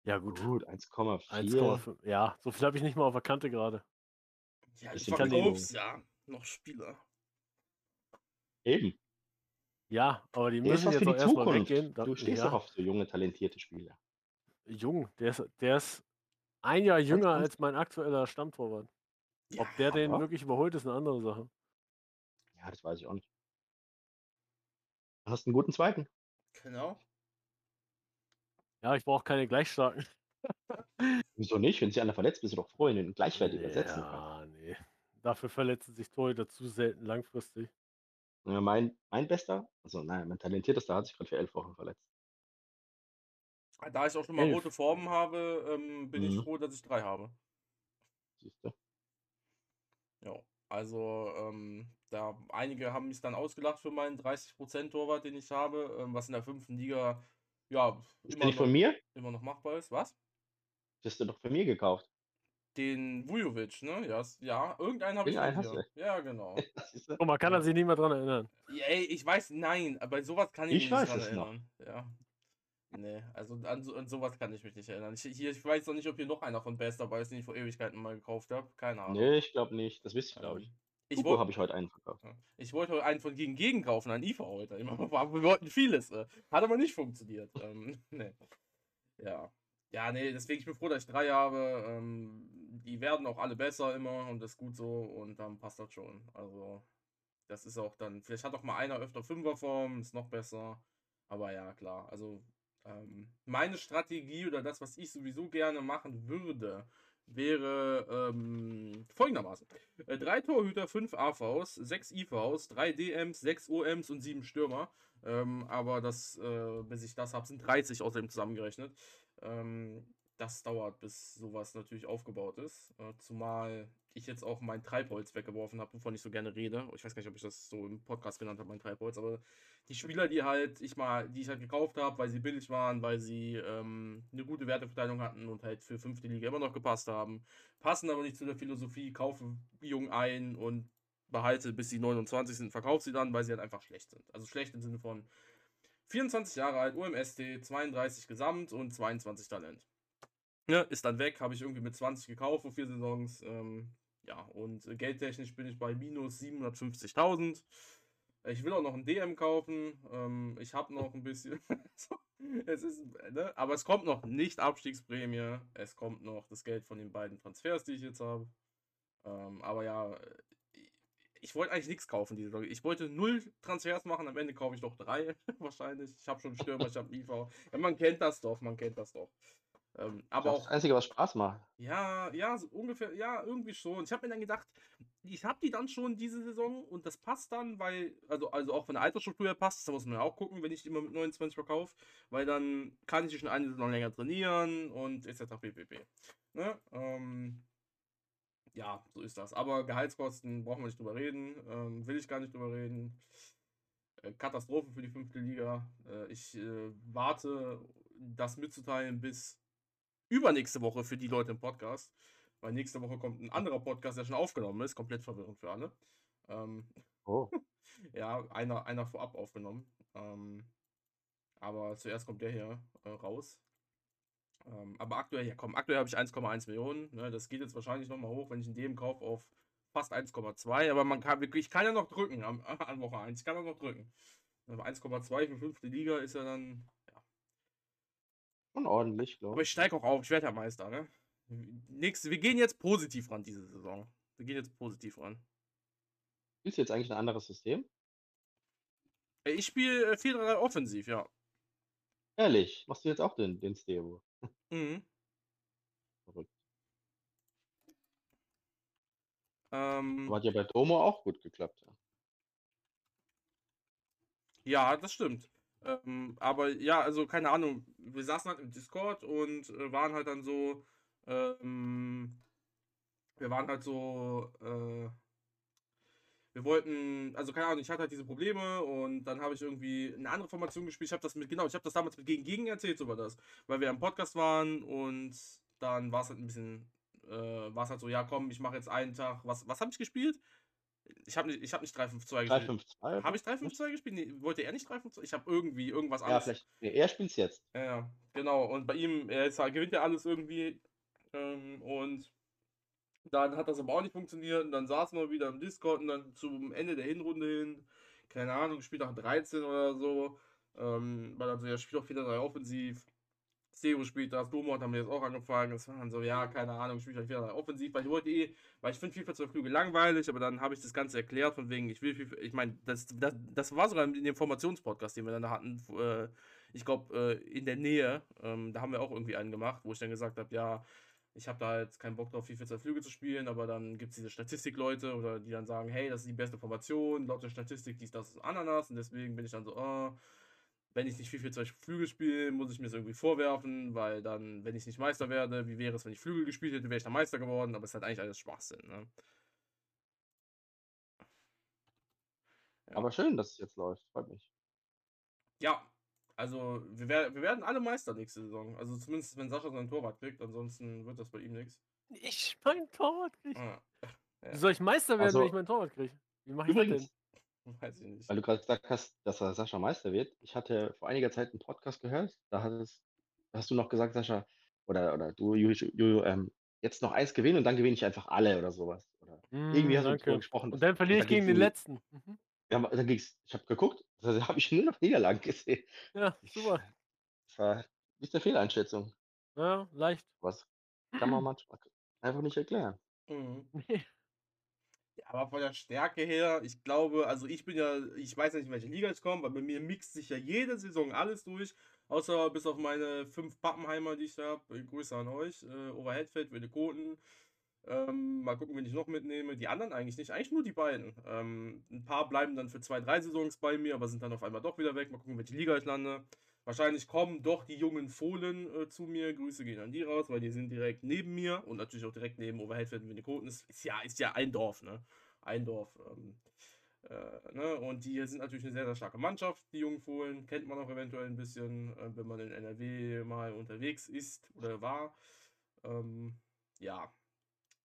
Ja, gut. Gut, 1,4. 1,5. Ja, so viel habe ich nicht mal auf der Kante gerade. Ja, ich verkauf's ja. Noch Spieler. Eben. Ja, aber die müssen jetzt die erstmal weggehen. Da- Du stehst ja, doch auf so junge, talentierte Spieler. jung. Der ist, der ist ein Jahr jünger als mein aktueller Stammtorwart. Ja, Ob der den wirklich überholt, ist eine andere Sache. Ja, das weiß ich auch nicht. Du hast einen guten zweiten. Genau. Ja, ich brauche keine gleich starken. Wieso nicht? Wenn sich einer verletzt, bist du doch froh, wenn du ihn gleichwertig ersetzen kannst. Ja, nee. Dafür verletzen sich Torhüter zu selten langfristig. Ja, mein, mein bester, also nein, mein talentiertester hat sich gerade für elf Wochen verletzt. Da ich auch schon mal Elf. rote Formen habe, ähm, bin ich Mhm. froh, dass ich drei habe. Siehst du? Ja, also ähm, da einige haben mich dann ausgelacht für meinen 30% Torwart, den ich habe, ähm, was in der fünften Liga ja Ist immer noch, von mir? immer noch machbar ist. Was? Das hast du doch von mir gekauft. Den Vujovic, ne? Ja, ja irgendeinen habe ich hast dir. Ja, genau. Du? Oh, man kann Ja. sich nicht mehr dran erinnern. Ja, Ey, ich weiß, nein, aber bei sowas kann ich, Ich mich nicht dran es noch. erinnern. Ja. Nee, also an, so, an sowas kann ich mich nicht erinnern. Ich, hier, ich weiß noch nicht, ob hier noch einer von Best dabei ist, den ich vor Ewigkeiten mal gekauft habe. Keine Ahnung. Nee, ich glaube nicht. Das wisst ich, glaube ich. Ich wollte habe ich heute einen verkauft. Ich wollte heute einen von gegen gegen kaufen, einen IFA heute. Wir wollten vieles. äh, Hat aber nicht funktioniert. Ähm, nee. Ja. Ja, nee, deswegen ich bin froh, dass ich drei habe. Ähm, die werden auch alle besser immer und das ist gut so und dann passt das schon. Also, das ist auch dann, vielleicht hat auch mal einer öfter Fünferform, ist noch besser. Aber ja, klar. Also, ähm, meine Strategie oder das, was ich sowieso gerne machen würde, wäre ähm, folgendermaßen. Äh, drei Torhüter, fünf AVs, sechs IVs, drei DMs, sechs OMs und sieben Stürmer. Ähm, aber das, äh, bis ich das habe, sind 30 außerdem zusammengerechnet. Ähm, das dauert, bis sowas natürlich aufgebaut ist. Äh, zumal ich jetzt auch mein Treibholz weggeworfen habe, wovon ich so gerne rede. Ich weiß gar nicht, ob ich das so im Podcast genannt habe, mein Treibholz, aber die Spieler, die halt ich mal, die ich halt gekauft habe, weil sie billig waren, weil sie ähm, eine gute Werteverteilung hatten und halt für fünfte Liga immer noch gepasst haben, passen aber nicht zu der Philosophie, kaufe jung ein und behalte bis sie 29 sind, verkaufe sie dann, weil sie halt einfach schlecht sind. Also schlecht im Sinne von 24 Jahre alt, UMST, 32 Gesamt und 22 Talent. Ja, ist dann weg, habe ich irgendwie mit 20 gekauft vor vier Saisons. Ähm, ja, und äh, geldtechnisch bin ich bei minus 750.000. Ich will auch noch einen DM kaufen. Ähm, ich habe noch ein bisschen. es ist, ne? Aber es kommt noch nicht Abstiegsprämie. Es kommt noch das Geld von den beiden Transfers, die ich jetzt habe. Ähm, aber ja, ich, ich wollte eigentlich nichts kaufen diese Saison. Ich wollte null Transfers machen. Am Ende kaufe ich doch drei wahrscheinlich. Ich habe schon Stürmer, ich habe IV. Ja, man kennt das doch, man kennt das doch. Ähm, aber das auch ist das Einzige, was Spaß macht. ja, ja, so ungefähr, ja, irgendwie schon. Ich habe mir dann gedacht, ich habe die dann schon diese Saison und das passt dann, weil, also, also auch von der Altersstruktur her passt, da muss man ja auch gucken, wenn ich die immer mit 29 verkaufe, weil dann kann ich die schon eine Saison länger trainieren und etc. pp. Ne? Ähm, ja, so ist das. Aber Gehaltskosten brauchen wir nicht drüber reden, ähm, will ich gar nicht drüber reden. Äh, Katastrophe für die fünfte Liga. Äh, ich äh, warte, das mitzuteilen bis übernächste Woche für die Leute im Podcast. Weil nächste Woche kommt ein anderer Podcast, der schon aufgenommen ist. Komplett verwirrend für alle. Ähm, Oh. ja, einer, einer vorab aufgenommen. Ähm, aber zuerst kommt der hier äh, raus. Ähm, aber aktuell, ja komm, aktuell habe ich 1,1 Millionen. Ne, das geht jetzt wahrscheinlich nochmal hoch, wenn ich einen DM kaufe auf fast 1,2. Aber man kann, ich kann ja noch drücken am, an Woche 1. Ich kann auch noch drücken. Aber 1,2 für fünfte Liga ist ja dann Schon ordentlich, aber glaube ich. ich steige auch auf, ich werde ja Meister, ne? Nächste, wir gehen jetzt positiv ran diese Saison. Wir gehen jetzt positiv ran. Spielst du jetzt eigentlich ein anderes System? Äh, Ich spiele 4-3 offensiv, ja. Ehrlich, machst du jetzt auch den, den Stevo? Mhm. Verrückt. Ähm, Aber hat ja bei Domo auch gut geklappt. Ja. ja, das stimmt. Ähm, aber ja, also keine Ahnung, wir saßen halt im Discord und äh, waren halt dann so, ähm, wir waren halt so, äh, wir wollten, also keine Ahnung, ich hatte halt diese Probleme und dann habe ich irgendwie eine andere Formation gespielt. Ich habe das mit, genau, ich habe das damals mit Gegen Gegen erzählt, war das. Weil wir im Podcast waren und dann war es halt ein bisschen, äh, war es halt so, ja komm, ich mache jetzt einen Tag, was, was habe ich gespielt? Ich habe nicht, ich hab nicht 352 gespielt. 352. Habe ich 352 gespielt? Nee, wollte er nicht 352? Ich habe irgendwie irgendwas Ja, anderes. vielleicht. Nee, er spielt's jetzt. Ja, ja, genau. Und bei ihm, er halt- gewinnt ja alles irgendwie. Ähm, und dann hat das aber auch nicht funktioniert. Und dann saßen wir wieder im Discord und dann zum Ende der Hinrunde hin, keine Ahnung, Spieltag 13 oder so, ähm, war dann so, ja, spielt auch wieder drei offensiv. Stero spielt das, Domo hat haben wir jetzt auch angefangen. Das war dann so, ja, keine Ahnung, spielt halt wieder offensiv, weil ich wollte eh, weil ich finde FIFA 12 Flüge langweilig, aber dann habe ich das Ganze erklärt, von wegen, ich will FIFA, ich meine, das, das, das war sogar in dem Formationspodcast, den wir dann hatten, äh, ich glaube, äh, in der Nähe, ähm, da haben wir auch irgendwie einen gemacht, wo ich dann gesagt habe, ja, ich habe da jetzt keinen Bock drauf, FIFA 2 Flüge zu spielen, aber dann gibt es diese Statistikleute oder die dann sagen, hey, das ist die beste Formation, laut der Statistik dies, das, Ananas und deswegen bin ich dann so, oh, wenn ich nicht FIFA 2 Flügel spiele, muss ich mir das irgendwie vorwerfen, weil dann, wenn ich nicht Meister werde, wie wäre es, wenn ich Flügel gespielt hätte, wäre ich dann Meister geworden, aber es ist halt eigentlich alles Schwachsinn, ne? Ja. Aber schön, dass es jetzt läuft. Freut mich. Ja, also wir, wer wir werden alle Meister nächste Saison. Also zumindest, wenn Sascha sein Torwart kriegt, ansonsten wird das bei ihm nichts. Ich mein Torwart krieg. Ah, Wie soll ich Meister werden, Also- wenn ich mein Torwart kriege? Wie mache ich das denn? Weiß ich nicht. weil du gerade gesagt hast, dass er Sascha Meister wird. Ich hatte vor einiger Zeit einen Podcast gehört. Da hattest, hast du noch gesagt, Sascha, oder, oder du, Juju, Juju, ähm, jetzt noch eins gewinnen und dann gewinne ich einfach alle oder sowas. Oder irgendwie hast du Mm, darüber gesprochen. Und dann verliere ich gegen den letzten. Mhm. Ja, dann ging's, ich habe geguckt, da habe ich nur noch Niederlagen gesehen. Ja, super. Das war nicht eine Fehleinschätzung. Ja, leicht. Was kann man manchmal einfach nicht erklären. Mhm. Aber von der Stärke her, ich glaube, also ich bin ja, ich weiß nicht, in welche Liga ich komme, aber bei mir mixt sich ja jede Saison alles durch, außer bis auf meine fünf Pappenheimer, die ich da habe. Grüße an euch. Äh, Overheadfeld, Wildekoten. Ähm, mal gucken, wen ich noch mitnehme. Die anderen eigentlich nicht, eigentlich nur die beiden. Ähm, ein paar bleiben dann für zwei, drei Saisons bei mir, aber sind dann auf einmal doch wieder weg. Mal gucken, welche Liga ich lande. Wahrscheinlich kommen doch die jungen Fohlen äh, zu mir. Grüße gehen an die raus, weil die sind direkt neben mir und natürlich auch direkt neben Overheadfeld und Winnekoten. Ist, ist, ja, ist ja ein Dorf, ne? Ein Dorf. Ähm, äh, ne? Und die sind natürlich eine sehr, sehr starke Mannschaft, die jungen Fohlen. Kennt man auch eventuell ein bisschen, äh, wenn man in NRW mal unterwegs ist oder war. Ähm, ja,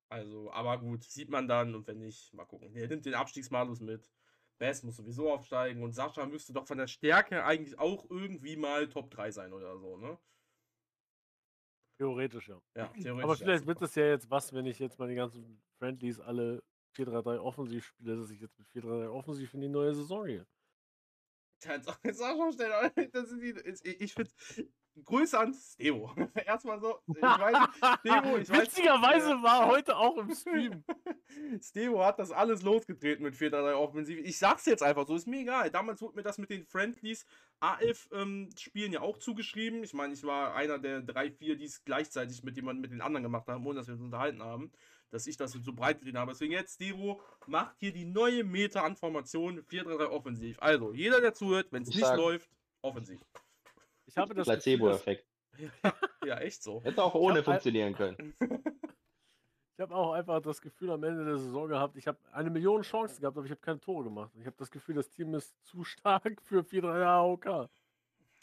also, aber gut, sieht man dann und wenn nicht, mal gucken. Der nimmt den Abstiegsmalus mit. Bess muss sowieso aufsteigen und Sascha müsste doch von der Stärke eigentlich auch irgendwie mal Top 3 sein oder so, ne? Theoretisch, ja. Ja, theoretisch. Aber ja, vielleicht wird das ja jetzt was, wenn ich jetzt mal die ganzen Friendlies alle 4-3-3 offensiv spiele, dass ich jetzt mit 4-3-3 offensiv in die neue Saison gehe. Jetzt Sascha stellt, das sind die, ich, ich finde, Grüße an Stevo. Erstmal so, ich weiß, Stevo, ich weiß, Witzigerweise äh, war heute auch im Stream. Stevo hat das alles losgetreten mit 4-3-3 Offensiv. Ich sag's jetzt einfach so, ist mir egal. Damals wurde mir das mit den Friendlies AF-Spielen ja auch zugeschrieben. Ich meine, ich war einer der drei, vier, die es gleichzeitig mit jemandem mit den anderen gemacht haben, ohne dass wir uns unterhalten haben. Dass ich das so breit getreten habe. Deswegen jetzt, Stevo macht hier die neue Meta an Formation 4-3-3 Offensiv. Also, jeder, der zuhört, wenn es Ich nicht läuft, offensiv. Ich habe das Placebo-Effekt. Ja, echt so. Hätte auch ohne funktionieren können. ich habe auch einfach das Gefühl am Ende der Saison gehabt, ich habe eine Million Chancen gehabt, aber ich habe keine Tore gemacht. Ich habe das Gefühl, das Team ist zu stark für 4-3 AOK.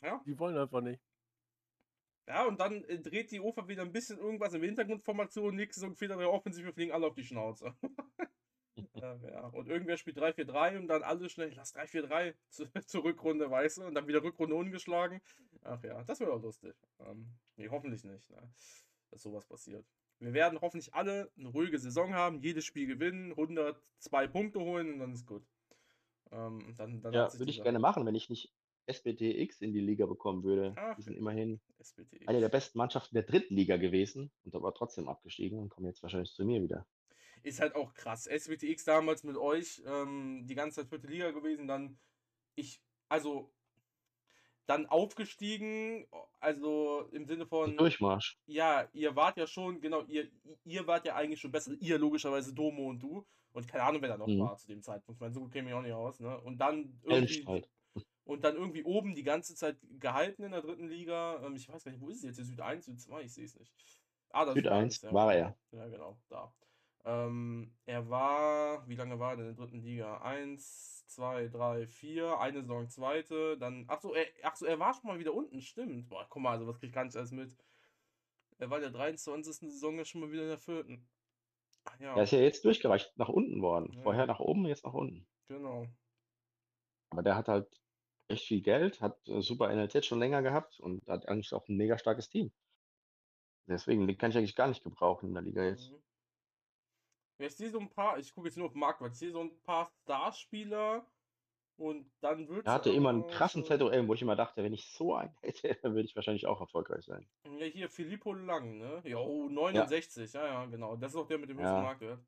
Ja. Die wollen einfach nicht. Ja, und dann äh, dreht die OFA wieder ein bisschen irgendwas im Hintergrundformation, nix, so fehlt der Offensive, fliegen alle auf die Schnauze. ja. Und irgendwer spielt 3-4-3 und dann alle schnell, lass 3-4-3 zu, zur Rückrunde, weißt du, und dann wieder Rückrunde ungeschlagen. Ach ja, das wäre doch lustig. Ähm, nee, hoffentlich nicht, ne? dass sowas passiert. Wir werden hoffentlich alle eine ruhige Saison haben, jedes Spiel gewinnen, 102 Punkte holen und dann ist gut. Ähm, dann, dann Ja, würde ich gerne machen, wenn ich nicht SBTX in die Liga bekommen würde. Ach, Die sind immerhin SBT. eine der besten Mannschaften der dritten Liga gewesen und aber trotzdem abgestiegen und kommen jetzt wahrscheinlich zu mir wieder. Ist halt auch krass. SWTX damals mit euch, ähm, die ganze Zeit vierte Liga gewesen, dann ich, also dann aufgestiegen, also im Sinne von, Durchmarsch. ja, ihr wart ja schon, genau, ihr, ihr wart ja eigentlich schon besser, ihr logischerweise Domo und du und keine Ahnung, wer da noch Mhm. war zu dem Zeitpunkt, ich meine, so gut käme ich auch nicht aus, ne, und dann irgendwie, Elmstreit. und dann irgendwie oben die ganze Zeit gehalten in der dritten Liga, ähm, ich weiß gar nicht, wo ist es jetzt, Süd 1, Süd 2, ich sehe es nicht. Ah, das Süd ist 1 ja. war er. Ja, genau, da. Ähm, er war, wie lange war er denn in der dritten Liga? Eins, zwei, drei, vier, eine Saison zweite, dann, ach so, er, ach so, er war schon mal wieder unten, stimmt. Boah, guck mal, also was krieg ich gar nicht alles mit. Er war in der 23. Saison ja schon mal wieder in der vierten. Ja, Er ist ja jetzt durchgereicht nach unten worden. Ja. Vorher nach oben, jetzt nach unten. genau. Aber der hat halt echt viel Geld, hat äh, super NLZ schon länger gehabt und hat eigentlich auch ein mega starkes Team. Deswegen, den kann ich eigentlich gar nicht gebrauchen in der Liga jetzt. Mhm. Ja, ich sehe so ein paar, ich gucke jetzt nur auf den Marktwert, ich sehe so ein paar Starspieler und dann wird Er hatte immer einen krassen ZOM, wo ich immer dachte, wenn ich so einen hätte, dann würde ich wahrscheinlich auch erfolgreich sein. Ja, hier Filippo Lang, ne? Ja, oh, 69, ja, ja, genau. Das ist auch der mit dem höchsten Ja. Marktwert.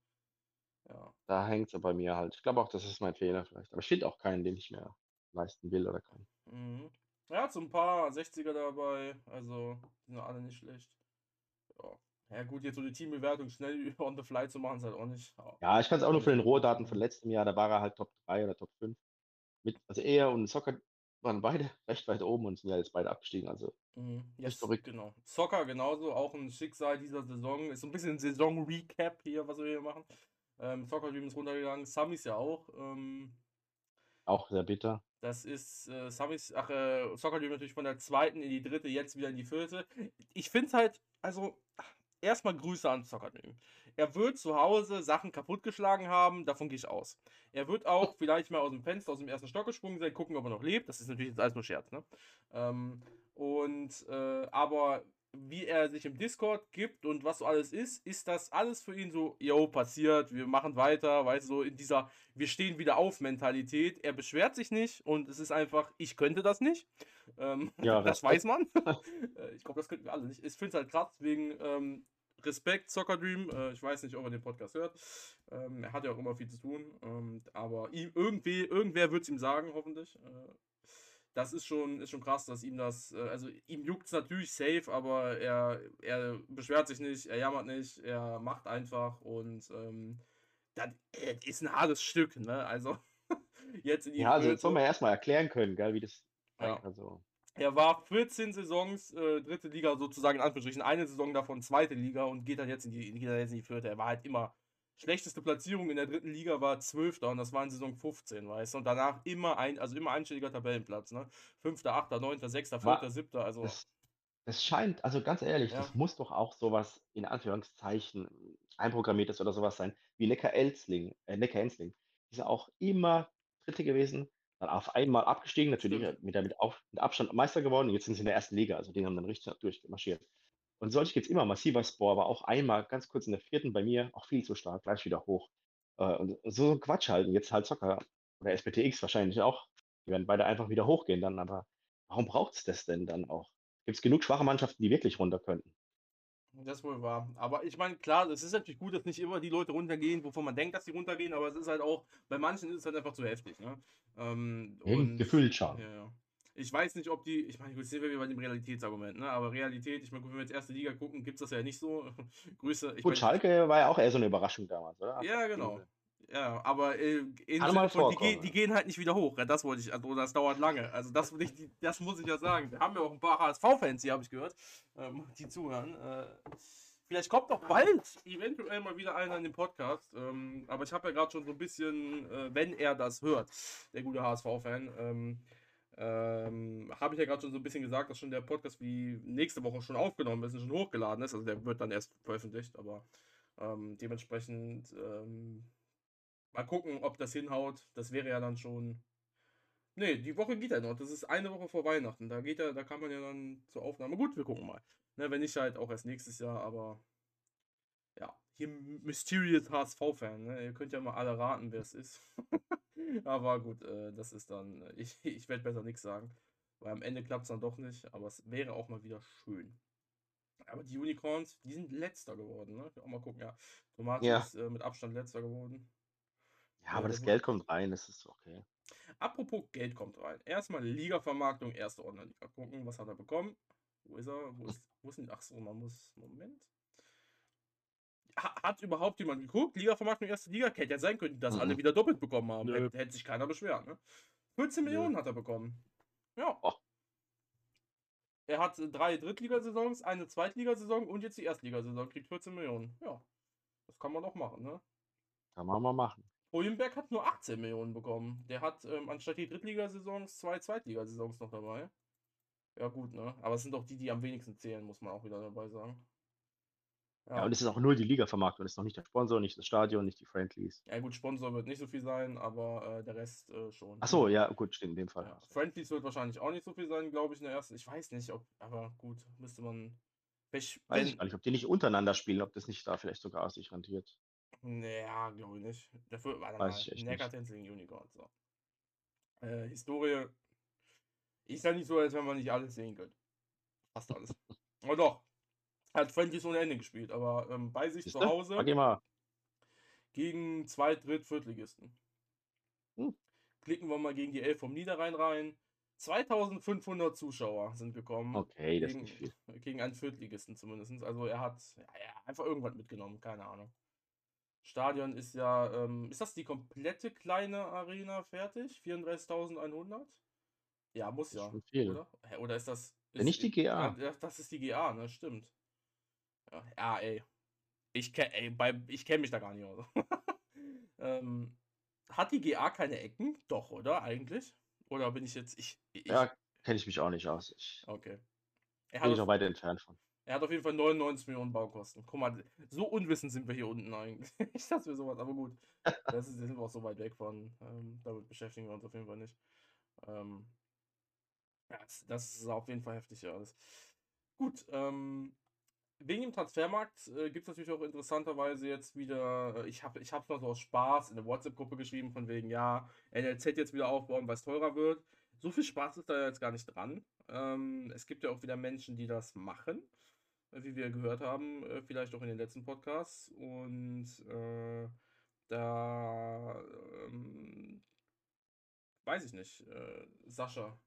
Ja. Da hängt es bei mir halt. Ich glaube auch, das ist mein Fehler vielleicht. Aber ich finde auch keinen, den ich mir leisten will oder kann. Mhm. Er hat so ein paar 60er dabei, also sind alle nicht schlecht. Ja. Ja gut, jetzt so die Teambewertung schnell on the fly zu machen, ist halt auch nicht. Ja, ich kann es auch nur für den Rohdaten von letztem Jahr, da war er halt Top 3 oder Top 5. Mit, also er und Soccer waren beide recht weit oben und sind ja jetzt beide abgestiegen. Also Mhm. Ist verrückt. genau. Soccer genauso, auch ein Schicksal dieser Saison. Ist so ein bisschen Saison-Recap hier, was wir hier machen. Ähm, Soccer Dream ist runtergegangen, Samis ja auch. Ähm, auch sehr bitter. Das ist äh, Samis, ach, äh, Soccer Dream natürlich von der zweiten in die dritte, jetzt wieder in die vierte. Ich finde es halt, also, erstmal Grüße an Dream. Er wird zu Hause Sachen kaputtgeschlagen haben, davon gehe ich aus. Er wird auch vielleicht mal aus dem Fenster, aus dem ersten Stock gesprungen sein, gucken, ob er noch lebt. Das ist natürlich jetzt alles nur Scherz, ne? Ähm, und, äh, aber wie er sich im Discord gibt und was so alles ist, ist das alles für ihn so, yo, passiert, wir machen weiter, weißt du, so in dieser wir stehen wieder auf Mentalität. Er beschwert sich nicht und es ist einfach, ich könnte das nicht. Ähm, Ja, das Respekt. weiß man. Äh, ich glaube, das könnten wir alle nicht. Ich finde es halt krass, deswegen ähm, Respekt, Soccer Dream. Äh, ich weiß nicht, ob er den Podcast hört. Ähm, er hat ja auch immer viel zu tun. Ähm, aber ihm, irgendwie, irgendwer wird es ihm sagen, hoffentlich. Äh, das ist schon, ist schon krass, dass ihm das, äh, also ihm juckt es natürlich safe, aber er, er beschwert sich nicht, er jammert nicht, er macht einfach und ähm, das äh, ist ein hartes Stück, ne? Also jetzt in die Ja, also Vierte. jetzt soll man erstmal erklären können, gell, wie das. Ja. Also, Er war 14 Saisons äh, dritte Liga sozusagen in Anführungsstrichen, eine Saison davon zweite Liga und geht dann jetzt in die, geht dann jetzt in die vierte. Er war halt immer schlechteste Platzierung in der dritten Liga war 12. und das war in Saison 15, weißt du? Und danach immer ein, also immer einstelliger Tabellenplatz, ne? 5., 8., 9., 6., 4., War- 7., also das, das scheint, also ganz ehrlich, Ja. das muss doch auch sowas in Anführungszeichen einprogrammiertes oder sowas sein, wie Neckar Elsling, äh, Neckar Ensling. Die sind auch immer Dritte gewesen, dann auf einmal abgestiegen, natürlich mit, mit, auf, mit Abstand Meister geworden und jetzt sind sie in der ersten Liga, also die haben dann richtig durchmarschiert. Und solche gibt es immer. Massiver Spor war auch einmal ganz kurz in der vierten bei mir, auch viel zu stark, gleich wieder hoch. Äh, und so ein Quatsch halt. Und jetzt halt Zocker oder SPTX wahrscheinlich auch. Die werden beide einfach wieder hochgehen dann, aber warum braucht es das denn dann auch? Gibt es genug schwache Mannschaften, die wirklich runter könnten? Das wohl wahr. Aber ich meine, klar, es ist natürlich gut, dass nicht immer die Leute runtergehen, wovon man denkt, dass sie runtergehen, aber es ist halt auch, bei manchen ist es halt einfach zu heftig. Ne? Ähm, Eben, gefühlt schon. Ja, ja. Ich weiß nicht, ob die, ich meine, gut, sehen wir wieder bei dem Realitätsargument, ne? aber Realität, ich meine, gut, wenn wir jetzt erste Liga gucken, gibt es das ja nicht so. Grüße. Ich Gut, mein, Schalke war ja auch eher so eine Überraschung damals, oder? Ja, genau. Ja, aber äh, mal Sinne von, die, die gehen halt nicht wieder hoch. Ja, das wollte ich, also das dauert lange. Also das, ich, die- das muss ich ja sagen. Wir haben ja auch ein paar HSV-Fans hier, habe ich gehört, ähm, die zuhören. Äh, vielleicht kommt doch bald eventuell mal wieder einer in den Podcast. Ähm, aber ich habe ja gerade schon so ein bisschen, äh, wenn er das hört, der gute HSV-Fan, ähm, ähm, habe ich ja gerade schon so ein bisschen gesagt, dass schon der Podcast wie nächste Woche schon aufgenommen ist und schon hochgeladen ist. Also der wird dann erst veröffentlicht, aber ähm, dementsprechend ähm, mal gucken, ob das hinhaut. Das wäre ja dann schon. Nee, die Woche geht ja noch. Das ist eine Woche vor Weihnachten. Da geht ja, da kann man ja dann zur Aufnahme. Gut, wir gucken mal. Ne, wenn nicht halt auch erst nächstes Jahr, aber ja, hier Mysterious HSV-Fan. Ne? Ihr könnt ja mal alle raten, wer es ist. aber gut, äh, das ist dann. äh, Ich, ich werde besser nichts sagen. Weil am Ende klappt es dann doch nicht. Aber es wäre auch mal wieder schön. Aber die Unicorns, die sind letzter geworden. Ne? Auch mal gucken, ja. Tomate Ja. ist äh, mit Abstand letzter geworden. Ja, aber Ja, das Geld kommt rein, das ist okay. Apropos Geld kommt rein. Erstmal Liga-Vermarktung, erste Online-Liga. Gucken, was hat er bekommen? Wo ist er? Wo ist, wo ist denn? Ach so, man muss. Moment. Ha, hat überhaupt jemand geguckt? Liga-Vermarktung, erste Liga? Hätte ja sein können, dass alle Mhm. wieder doppelt bekommen haben. Nö. Hätte, hätte sich keiner beschwert, ne? 14 Nö. Millionen hat er bekommen. Ja. Oh. Er hat äh, drei Drittligasaisons, eine Zweitligasaison und jetzt die Erstligasaison. Kriegt 14 Millionen. Ja. Das kann man doch machen, ne? Kann man mal machen. Hohenberg hat nur 18 Millionen bekommen. Der hat ähm, anstatt die Drittligasaisons zwei Zweitligasaisons noch dabei. Ja, gut, ne? Aber es sind doch die, die am wenigsten zählen, muss man auch wieder dabei sagen. Ja, und es ist auch nur die Liga-Vermarktung. Es ist noch nicht der Sponsor, nicht das Stadion, nicht die Friendlies. Ja, gut, Sponsor wird nicht so viel sein, aber äh, der Rest äh, schon. Ach so, ja, gut, stimmt, in dem Fall. Ja. Friendlies wird wahrscheinlich auch nicht so viel sein, glaube ich, in der ersten. Ich weiß nicht, ob, aber gut, müsste man. Ich weiß ich gar nicht, ob die nicht untereinander spielen, ob das nicht da vielleicht sogar sich rentiert. Naja, glaube ich nicht. Dafür war Weiß ich echt Neckartens gegen Unicorn. So. Äh, Historie ist ja nicht so, als wenn man nicht alles sehen könnte. Fast alles. Aber doch. Hat Friendlies ohne Ende gespielt, aber ähm, bei sich Siehste? zu Hause ihn mal. gegen zwei Dritt-, Viertligisten. Hm. Klicken wir mal gegen die Elf vom Niederrhein rein. 2500 Zuschauer sind gekommen. Okay, das ist gegen, nicht viel. gegen einen Viertligisten zumindest. Also er hat ja, ja, einfach irgendwas mitgenommen, keine Ahnung. Stadion ist ja, ähm, ist das die komplette kleine Arena fertig? 34.100? Ja, muss ja. Oder? Oder ist das. Ja, Ist, nicht die GA. Ja, das ist die GA, ne? Stimmt. Ja, ja ey. Ich kenne ich kenn mich da gar nicht aus. ähm, hat die GA keine Ecken? Doch, oder? Eigentlich? Oder bin ich jetzt. Ich. ich Ja, kenne ich mich auch nicht aus. Ich Okay. Er bin ich noch weit entfernt von. Er hat auf jeden Fall 99 Millionen Baukosten. Guck mal, so unwissend sind wir hier unten eigentlich. Ich dachte mir sowas, aber gut. Das ist, sind wir auch so weit weg von. Ähm, damit beschäftigen wir uns auf jeden Fall nicht. Ähm, ja, das, ist auf jeden Fall heftig, ja. Das, gut, ähm, wegen dem Transfermarkt äh, gibt es natürlich auch interessanterweise jetzt wieder, äh, ich habe ich es mal so aus Spaß in der WhatsApp-Gruppe geschrieben, von wegen, ja, NLZ jetzt wieder aufbauen, weil es teurer wird. So viel Spaß ist da jetzt gar nicht dran. Ähm, es gibt ja auch wieder Menschen, die das machen, wie wir gehört haben, äh, vielleicht auch in den letzten Podcasts. Und äh, da ähm, weiß ich nicht, äh, Sascha,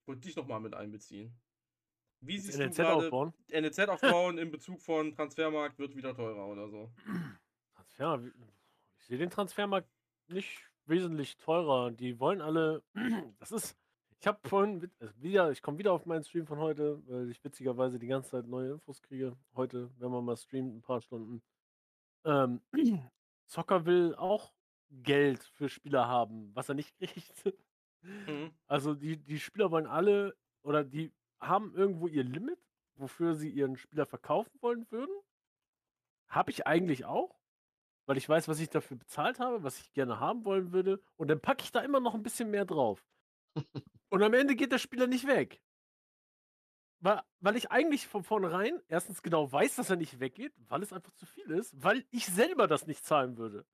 ich wollte dich nochmal mit einbeziehen. Wie siehst NLZ du gerade aufbauen. NLZ aufbauen in Bezug von Transfermarkt wird wieder teurer oder so? Transfer, ich sehe den Transfermarkt nicht wesentlich teurer. Die wollen alle, das ist, ich habe vorhin also wieder, ich komme wieder auf meinen Stream von heute, weil ich witzigerweise die ganze Zeit neue Infos kriege. Heute, wenn man mal streamt, ein paar Stunden. Ähm, Zocker will auch Geld für Spieler haben, was er nicht kriegt. Mhm. Also die, die Spieler wollen alle oder die haben irgendwo ihr Limit, wofür sie ihren Spieler verkaufen wollen würden. Habe ich eigentlich auch, weil ich weiß, was ich dafür bezahlt habe, was ich gerne haben wollen würde. Und dann packe ich da immer noch ein bisschen mehr drauf. Und am Ende geht der Spieler nicht weg. Weil, weil ich eigentlich von vornherein erstens genau weiß, dass er nicht weggeht, weil es einfach zu viel ist, weil ich selber das nicht zahlen würde.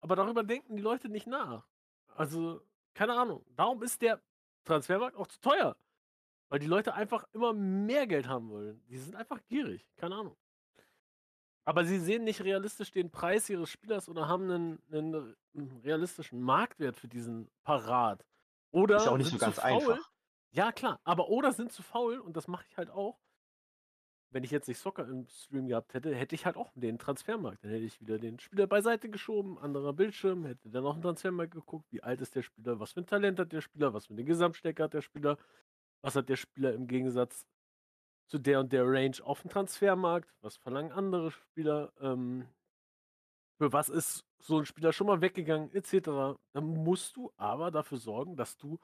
Aber darüber denken die Leute nicht nach. Also, keine Ahnung. Darum ist der Transfermarkt auch zu teuer. Weil die Leute einfach immer mehr Geld haben wollen. Die sind einfach gierig. Keine Ahnung. Aber sie sehen nicht realistisch den Preis ihres Spielers oder haben einen, einen realistischen Marktwert für diesen Parat. Oder Ist auch nicht sind so ganz zu faul. einfach. Ja, klar. Aber oder sind zu faul und das mache ich halt auch. Wenn ich jetzt nicht Soccer im Stream gehabt hätte, hätte ich halt auch den Transfermarkt. Dann hätte ich wieder den Spieler beiseite geschoben, anderer Bildschirm, hätte dann auch einen Transfermarkt geguckt, wie alt ist der Spieler, was für ein Talent hat der Spieler, was für eine Gesamtstärke hat der Spieler, was hat der Spieler im Gegensatz zu der und der Range auf dem Transfermarkt, was verlangen andere Spieler, ähm, für was ist so ein Spieler schon mal weggegangen, etc. Dann musst du aber dafür sorgen, dass du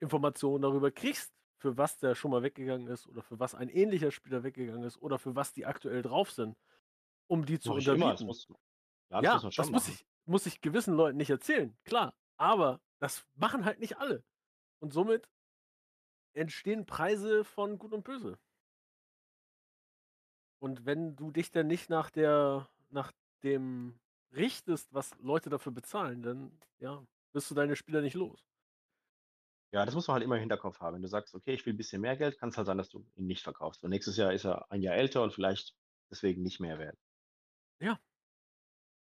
Informationen darüber kriegst, für was der schon mal weggegangen ist oder für was ein ähnlicher Spieler weggegangen ist oder für was die aktuell drauf sind, um die zu immer. Das unterbieten. muss, ja, das Ja, muss das muss ich, muss ich gewissen Leuten nicht erzählen, klar. Aber das machen halt nicht alle. Und somit entstehen Preise von Gut und Böse. Und wenn du dich dann nicht nach der, nach dem richtest, was Leute dafür bezahlen, dann ja, wirst du deine Spieler nicht los. Ja, das muss man halt immer im Hinterkopf haben. Wenn du sagst, okay, ich will ein bisschen mehr Geld, kann es halt sein, dass du ihn nicht verkaufst. Und nächstes Jahr ist er ein Jahr älter und vielleicht deswegen nicht mehr wert.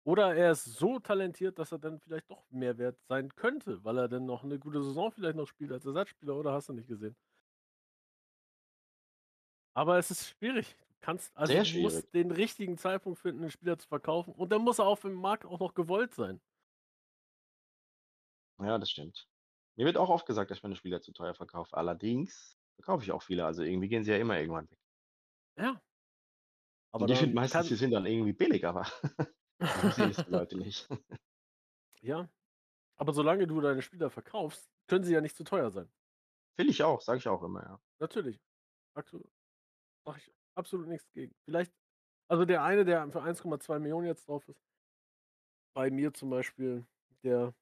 Oder er ist so talentiert, dass er dann vielleicht doch mehr wert sein könnte, weil er dann noch eine gute Saison vielleicht noch spielt als Ersatzspieler, oder hast du nicht gesehen? Aber es ist schwierig. Du kannst, also Sehr du musst den richtigen Zeitpunkt finden, einen Spieler zu verkaufen. Und dann muss er auf dem Markt auch noch gewollt sein. Ja, das stimmt. Mir wird auch oft gesagt, dass ich meine Spieler zu teuer verkaufe. Allerdings verkaufe ich auch viele. Also irgendwie gehen sie ja immer irgendwann weg. Ja. Aber und ich finde meistens, kann, sie sind dann irgendwie billig, aber sehen die Leute nicht. Ja, aber solange du deine Spieler verkaufst, können sie ja nicht zu teuer sein. Finde ich auch, sage ich auch immer, ja. Natürlich. Aktu mache ich absolut nichts gegen. Vielleicht also der eine, der für 1,2 Millionen jetzt drauf ist bei mir zum Beispiel, der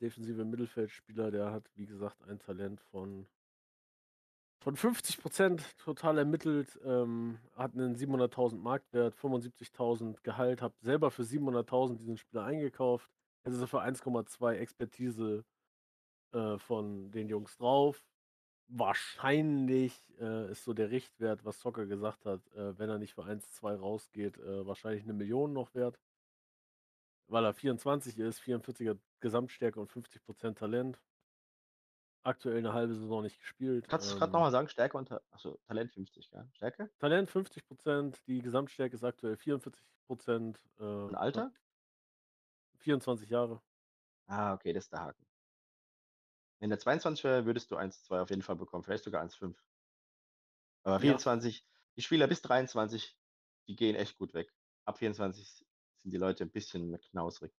defensive Mittelfeldspieler, der hat, wie gesagt, ein Talent von von 50% total ermittelt, ähm, hat einen 700.000 Marktwert, 75.000 Gehalt, habe selber für 700.000 diesen Spieler eingekauft. Jetzt ist für 1,2 Expertise äh, von den Jungs drauf. Wahrscheinlich äh, ist so der Richtwert, was Zocker gesagt hat, äh, wenn er nicht für 1,2 rausgeht, äh, wahrscheinlich eine Million noch wert. Weil er 24 ist, 44er Gesamtstärke und 50% Talent. Aktuell eine halbe Saison nicht gespielt. Kannst du gerade Ähm, nochmal sagen, Stärke und Ta Talent 50, ja? Stärke? Talent 50%, die Gesamtstärke ist aktuell 44%. Äh, Und Alter? hat 24 Jahre. Ah, okay, das ist der Haken. Wenn der 22 wäre, würdest du 1,2 auf jeden Fall bekommen, vielleicht sogar 1,5. Aber Ja. 24, die Spieler bis 23, die gehen echt gut weg. Ab 24 sind die Leute ein bisschen knausrig.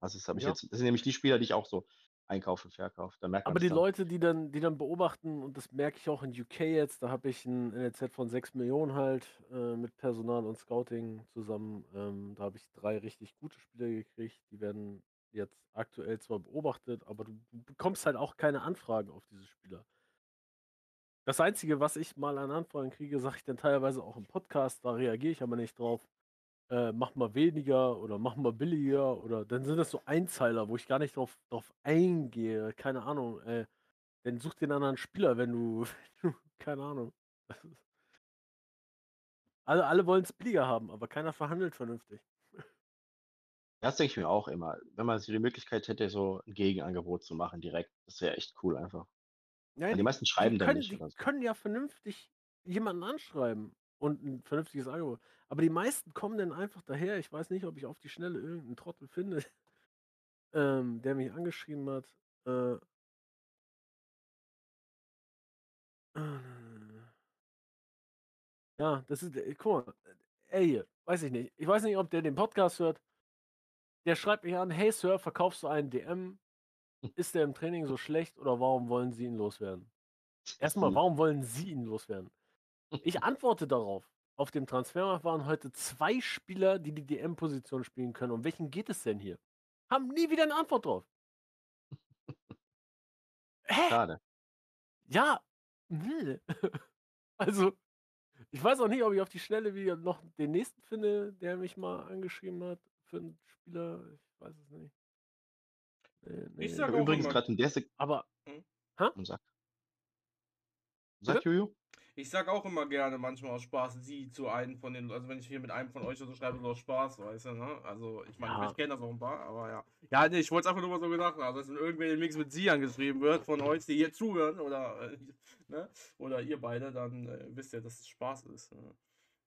Also das Ja. jetzt, das sind nämlich die Spieler, die ich auch so einkaufe und verkaufe. Aber die dann. Leute, die dann, die dann beobachten, und das merke ich auch in UK jetzt, da habe ich ein NLZ von 6 Millionen halt äh, mit Personal und Scouting zusammen. Ähm, da habe ich drei richtig gute Spieler gekriegt. Die werden jetzt aktuell zwar beobachtet, aber du, bekommst halt auch keine Anfragen auf diese Spieler. Das Einzige, was ich mal an Anfragen kriege, sage ich dann teilweise auch im Podcast, da reagiere ich aber nicht drauf. Äh, mach mal weniger oder mach mal billiger oder dann sind das so Einzeiler, wo ich gar nicht drauf, drauf eingehe. Keine Ahnung. Äh, dann such einen anderen Spieler, wenn du, wenn du keine Ahnung. Alle, alle wollen es billiger haben, aber keiner verhandelt vernünftig. Das denke ich mir auch immer. Wenn man so die Möglichkeit hätte, so ein Gegenangebot zu machen direkt, das wäre echt cool einfach. Ja, die meisten schreiben dann nicht die so. können ja vernünftig jemanden anschreiben und ein vernünftiges Angebot. Aber die meisten kommen dann einfach daher. Ich weiß nicht, ob ich auf die Schnelle irgendeinen Trottel finde, ähm, der mich angeschrieben hat. Äh, ja, das ist, äh, guck mal, ey, hier, weiß ich nicht. Ich weiß nicht, ob der den Podcast hört. Der schreibt mich an, hey Sir, verkaufst du einen DM? Ist der im Training so schlecht oder warum wollen Sie ihn loswerden? Erstmal, warum wollen Sie ihn loswerden? Ich antworte darauf. Auf dem Transfermarkt waren heute zwei Spieler, die die DM-Position spielen können. Um welchen geht es denn hier? Haben nie wieder eine Antwort drauf. Hä? Schade. Ja. nee. Also, ich weiß auch nicht, ob ich auf die Schnelle wieder noch den nächsten finde, der mich mal angeschrieben hat für einen Spieler. Ich weiß es nicht. Nee, nee. Ich Ich sag habe auch übrigens immer- gerade in der Sekunde. Aber Sag. Sag, Juju? Ich sag auch immer gerne manchmal aus Spaß sie zu einem von den, also wenn ich hier mit einem von euch so schreibe, so aus Spaß, weißt du, ne? Also ich meine, Ja. ich kenne das auch ein paar, aber ja. Ja, nee, ich wollte es einfach nur mal so gesagt haben, also dass wenn irgendwer den Mix mit sie angeschrieben wird von euch, die hier zuhören oder, äh, ne? Oder ihr beide, dann äh, wisst ihr, dass es Spaß ist. Ne?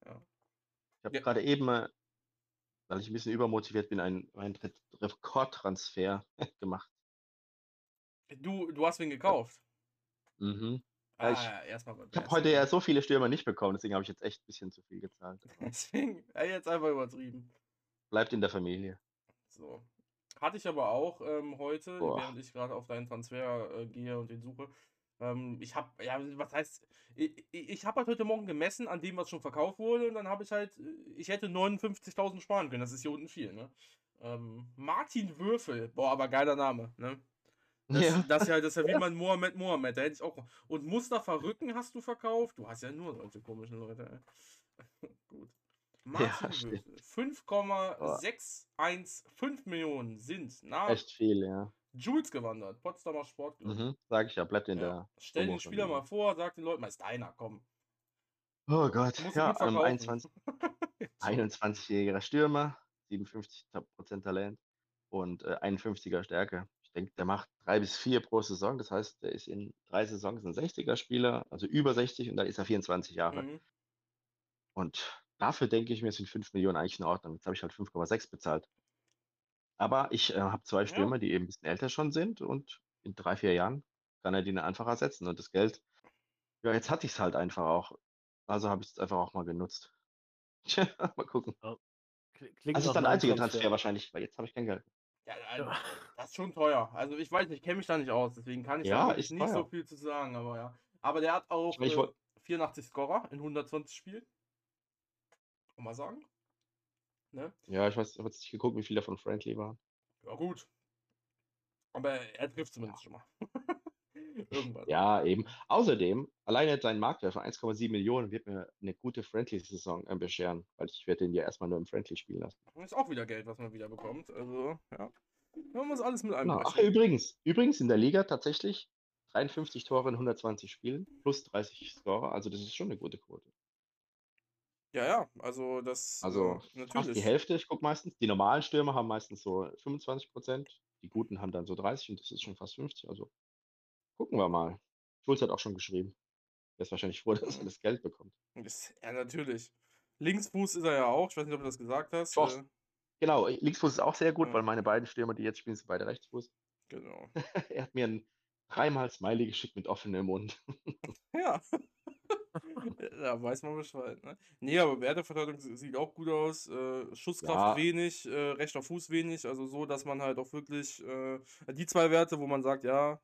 Ich habe Ja. gerade eben, äh, weil ich ein bisschen übermotiviert bin, einen, einen Re- Rekordtransfer gemacht. Du, du hast wen gekauft. Mhm. Ah, ich- ja, erstmal Ich habe heute ja so viele Stürmer nicht bekommen, deswegen habe ich jetzt echt ein bisschen zu viel gezahlt. Deswegen, jetzt einfach übertrieben. Bleibt in der Familie. So. Hatte ich aber auch ähm, heute, Boah. während ich gerade auf deinen Transfer äh, gehe und den suche. Ähm, ich habe, ja, was heißt, ich, ich, habe halt heute Morgen gemessen an dem, was schon verkauft wurde und dann habe ich halt, ich hätte 59.000 sparen können. Das ist hier unten viel, ne? Ähm, Martin Würfel, boah, aber geiler Name, ne? Das, Ja. das, ist ja, das ja wie mein Mohammed Mohammed, da hätte ich auch. Und Mustafa Rücken hast du verkauft? Du hast ja nur solche komischen Leute, ey. Gut. Martin. Würfel. 5,615 Millionen sind nach Echt viel, ja. Jules gewandert. Potsdamer Sportclub. Mhm. Sag ich ja, bleibt in Ja. der. Stell den Spieler mal vor, sag den Leuten mal, ist deiner, komm. Oh Gott. Ja, ähm, verkaufen. 21, 21-jähriger Stürmer, 57% Talent und äh, 51er Stärke. Ich denke, der macht drei bis vier pro Saison. Das heißt, der ist in drei Saisons ein 60er-Spieler, also über 60 und dann ist er 24 Jahre. Mhm. Und dafür denke ich mir, sind 5 Millionen eigentlich in Ordnung. Jetzt habe ich halt 5,6 bezahlt. Aber ich äh, habe zwei Stürmer, die eben ein bisschen älter schon sind und in drei, vier Jahren kann er die dann einfach ersetzen. Und das Geld, ja, jetzt hatte ich es halt einfach auch. Also habe ich es einfach auch mal genutzt. Mal gucken. Kli- Klingt Das ist nach dann der einzige Transfer. Transfer wahrscheinlich, weil jetzt habe ich kein Geld. Ja, also, das ist schon teuer. Also ich weiß nicht, ich kenne mich da nicht aus, deswegen kann ich Ja, ist nicht so teuer. viel zu sagen, aber ja. Aber der hat auch Ich äh, woll- 84 Scorer in 120 Spielen. Kann man sagen. Ne? Ja, ich weiß, ich habe jetzt nicht geguckt, wie viele von Friendly waren. Ja, gut. Aber er trifft zumindest schon mal. Irgendwann. Ja, eben. Außerdem, alleine sein Marktwert von 1,7 Millionen wird mir eine gute Friendly-Saison äh, bescheren, weil ich werde den ja erstmal nur im Friendly spielen lassen. Ist auch wieder Geld, was man wieder bekommt. Also, ja. Man muss alles mit Genau. Ach, übrigens, übrigens in der Liga tatsächlich 53 Tore in 120 Spielen plus 30 Scorer, also das ist schon eine gute Quote. Ja, ja, also das Also äh, fast die natürlich. Hälfte, ich gucke meistens. Die normalen Stürmer haben meistens so 25 Prozent, die guten haben dann so 30 und das ist schon fast 50. Also gucken wir mal. Schulz hat auch schon geschrieben. Er ist wahrscheinlich froh, dass er das Geld bekommt. Ist, ja, natürlich. Linksfuß ist er ja auch. Ich weiß nicht, ob du das gesagt hast. Doch. Äh, Genau, Linksfuß ist auch sehr gut, Ja. weil meine beiden Stürmer, die jetzt spielen, sind beide Rechtsfuß. genau. er hat mir ein dreimal Smiley geschickt mit offenem Mund. Ja. da weiß man Bescheid. Ne? Nee, aber Werteverteidigung sie- sieht auch gut aus. Äh, Schusskraft Ja. wenig, äh, rechter Fuß wenig. Also so, dass man halt auch wirklich äh, die zwei Werte, wo man sagt, ja,